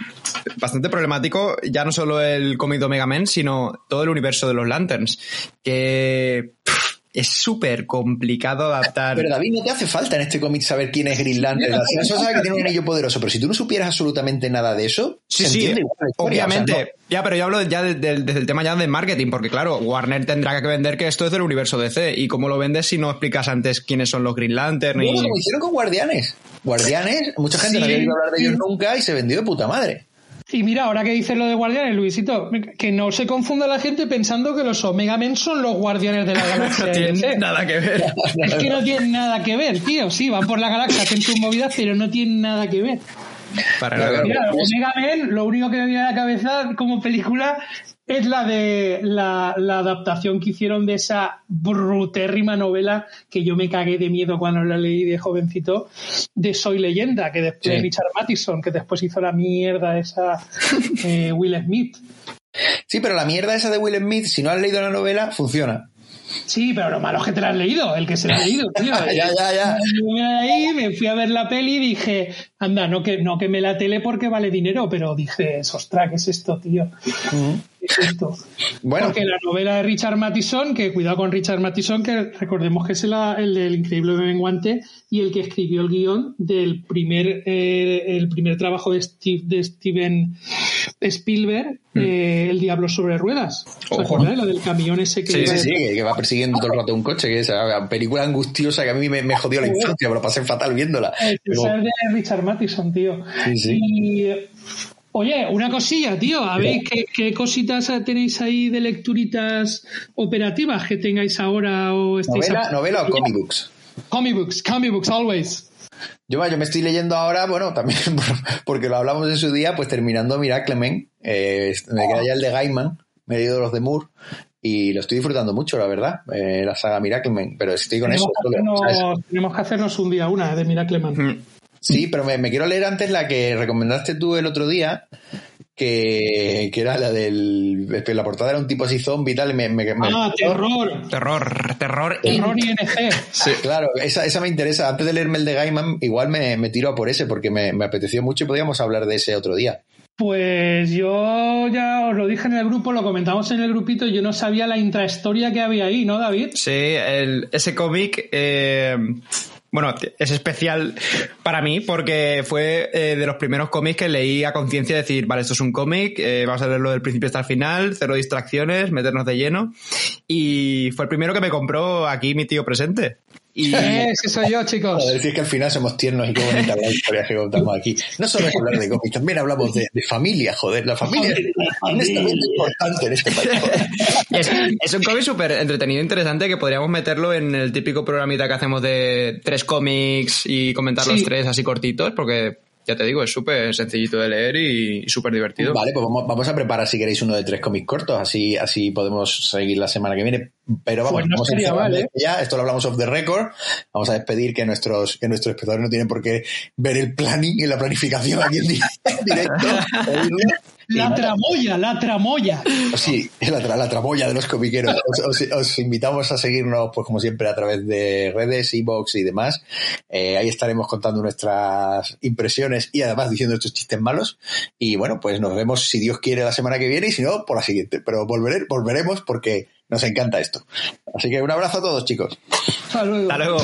bastante problemático, ya no solo el cómic de Omega Men, sino todo el universo de los Lanterns. Que es súper complicado adaptar. Pero David, no te hace falta en este cómic saber quién es Green Lantern. no sabe que tiene un anillo poderoso, pero si tú no supieras absolutamente nada de eso, sí, sí, obviamente. Ya, pero yo hablo ya desde el tema ya de marketing, porque claro, Warner tendrá que vender que esto es del universo DC. ¿Y cómo lo vendes si no explicas antes quiénes son los Green Lantern? Y... como hicieron con Guardianes. Guardianes, mucha gente no había oído hablar de ellos nunca y se vendió de puta madre. Y mira, ahora que dices lo de guardianes, Luisito, que no se confunda la gente pensando que los Omega Men son los guardianes de la galaxia. no tienen nada que ver. Es que no tienen nada que ver, tío. Sí, van por la galaxia, hacen sus movidas, pero no tienen nada que ver. Para nada. Mira, Omega Men, lo único que me viene a la cabeza como película es la de la, adaptación que hicieron de esa brutérrima novela que yo me cagué de miedo cuando la leí de jovencito, de Soy Leyenda, que después de Richard Mattison, que después hizo la mierda esa eh, Will Smith. Sí, pero la mierda esa de Will Smith, si no has leído la novela, funciona. Sí, pero lo malo es que te la has leído, el que se la ha leído, tío. ya, ya, ya. Ahí me fui a ver la peli y dije, anda, no que, no que me la tele porque vale dinero, pero dije, ostras, ¿qué es esto, tío? ¿Qué es esto? Bueno. Porque la novela de Richard Mattison, que cuidado con Richard Mattison, que recordemos que es el, el del Increíble Menguante y el que escribió el guion del primer, eh, el primer trabajo de, Steve, de Steven Spielberg, mm. eh, El Diablo sobre Ruedas. ¿Se acuerdan? La del camión ese que... Sí, sí, sí, que va persiguiendo todo el rato un coche, que es una película angustiosa que a mí me, jodió la infancia, pero pasé fatal viéndola. Es de Richard Mattison, tío. Sí, sí. Y, Oye, una cosilla, tío. A ver qué, cositas tenéis ahí de lecturitas operativas que tengáis ahora o ¿Novela, ¿Novela o comic books? Comic books, comic books, always. Yo, yo me estoy leyendo ahora, bueno, también porque lo hablamos en su día, pues terminando Miraclemen, eh, me queda ya el de Gaiman, me he leído los de Moore, y lo estoy disfrutando mucho, la verdad, eh, la saga Miracleman, pero estoy con eso. Hacernos, tenemos que hacernos un día una de Miracleman. Mm. Sí, pero me, quiero leer antes la que recomendaste tú el otro día, que, era la del. La portada era un tipo así zombie y tal. Me, ah, terror. Terror, terror. Terror ING. Sí. Claro, esa, esa me interesa. Antes de leerme el de Gaiman, igual me, me tiro a por ese, porque me, me apeteció mucho y podíamos hablar de ese otro día. Pues yo ya os lo dije en el grupo, lo comentamos en el grupito, yo no sabía la intrahistoria que había ahí, ¿no, David? Sí, ese cómic, eh, bueno, es especial para mí porque fue eh, de los primeros cómics que leí a conciencia decir, vale, esto es un cómic, eh, vamos a leerlo del principio hasta el final, cero distracciones, meternos de lleno. Y fue el primero que me compró aquí mi tío presente. Y... ese soy yo, chicos. A decir que al final somos tiernos y qué bonita la historia que contamos aquí. No solo es hablar de cómics, también hablamos de, familia, joder. La familia es honestamente importante en este país. es, un cómic súper entretenido e interesante que podríamos meterlo en el típico programita que hacemos de tres cómics y comentar los tres así cortitos, porque ya te digo, es súper sencillito de leer y, súper divertido. Vale, pues vamos, a preparar si queréis uno de tres cómics cortos, así, así podemos seguir la semana que viene. Pero vamos, pues vamos ya, esto lo hablamos off the record. Vamos a despedir que nuestros, que nuestros espectadores no tienen por qué ver el planning y la planificación aquí en directo. La tramoya, la tramoya. Sí, la, la tramoya de los comiqueros. Os, invitamos a seguirnos, pues como siempre, a través de redes, e y demás. Eh, ahí estaremos contando nuestras impresiones y además diciendo estos chistes malos. Y bueno, pues nos vemos si Dios quiere la semana que viene y si no, por la siguiente. Pero volveré, volveremos porque nos encanta esto. Así que un abrazo a todos, chicos. Hasta luego.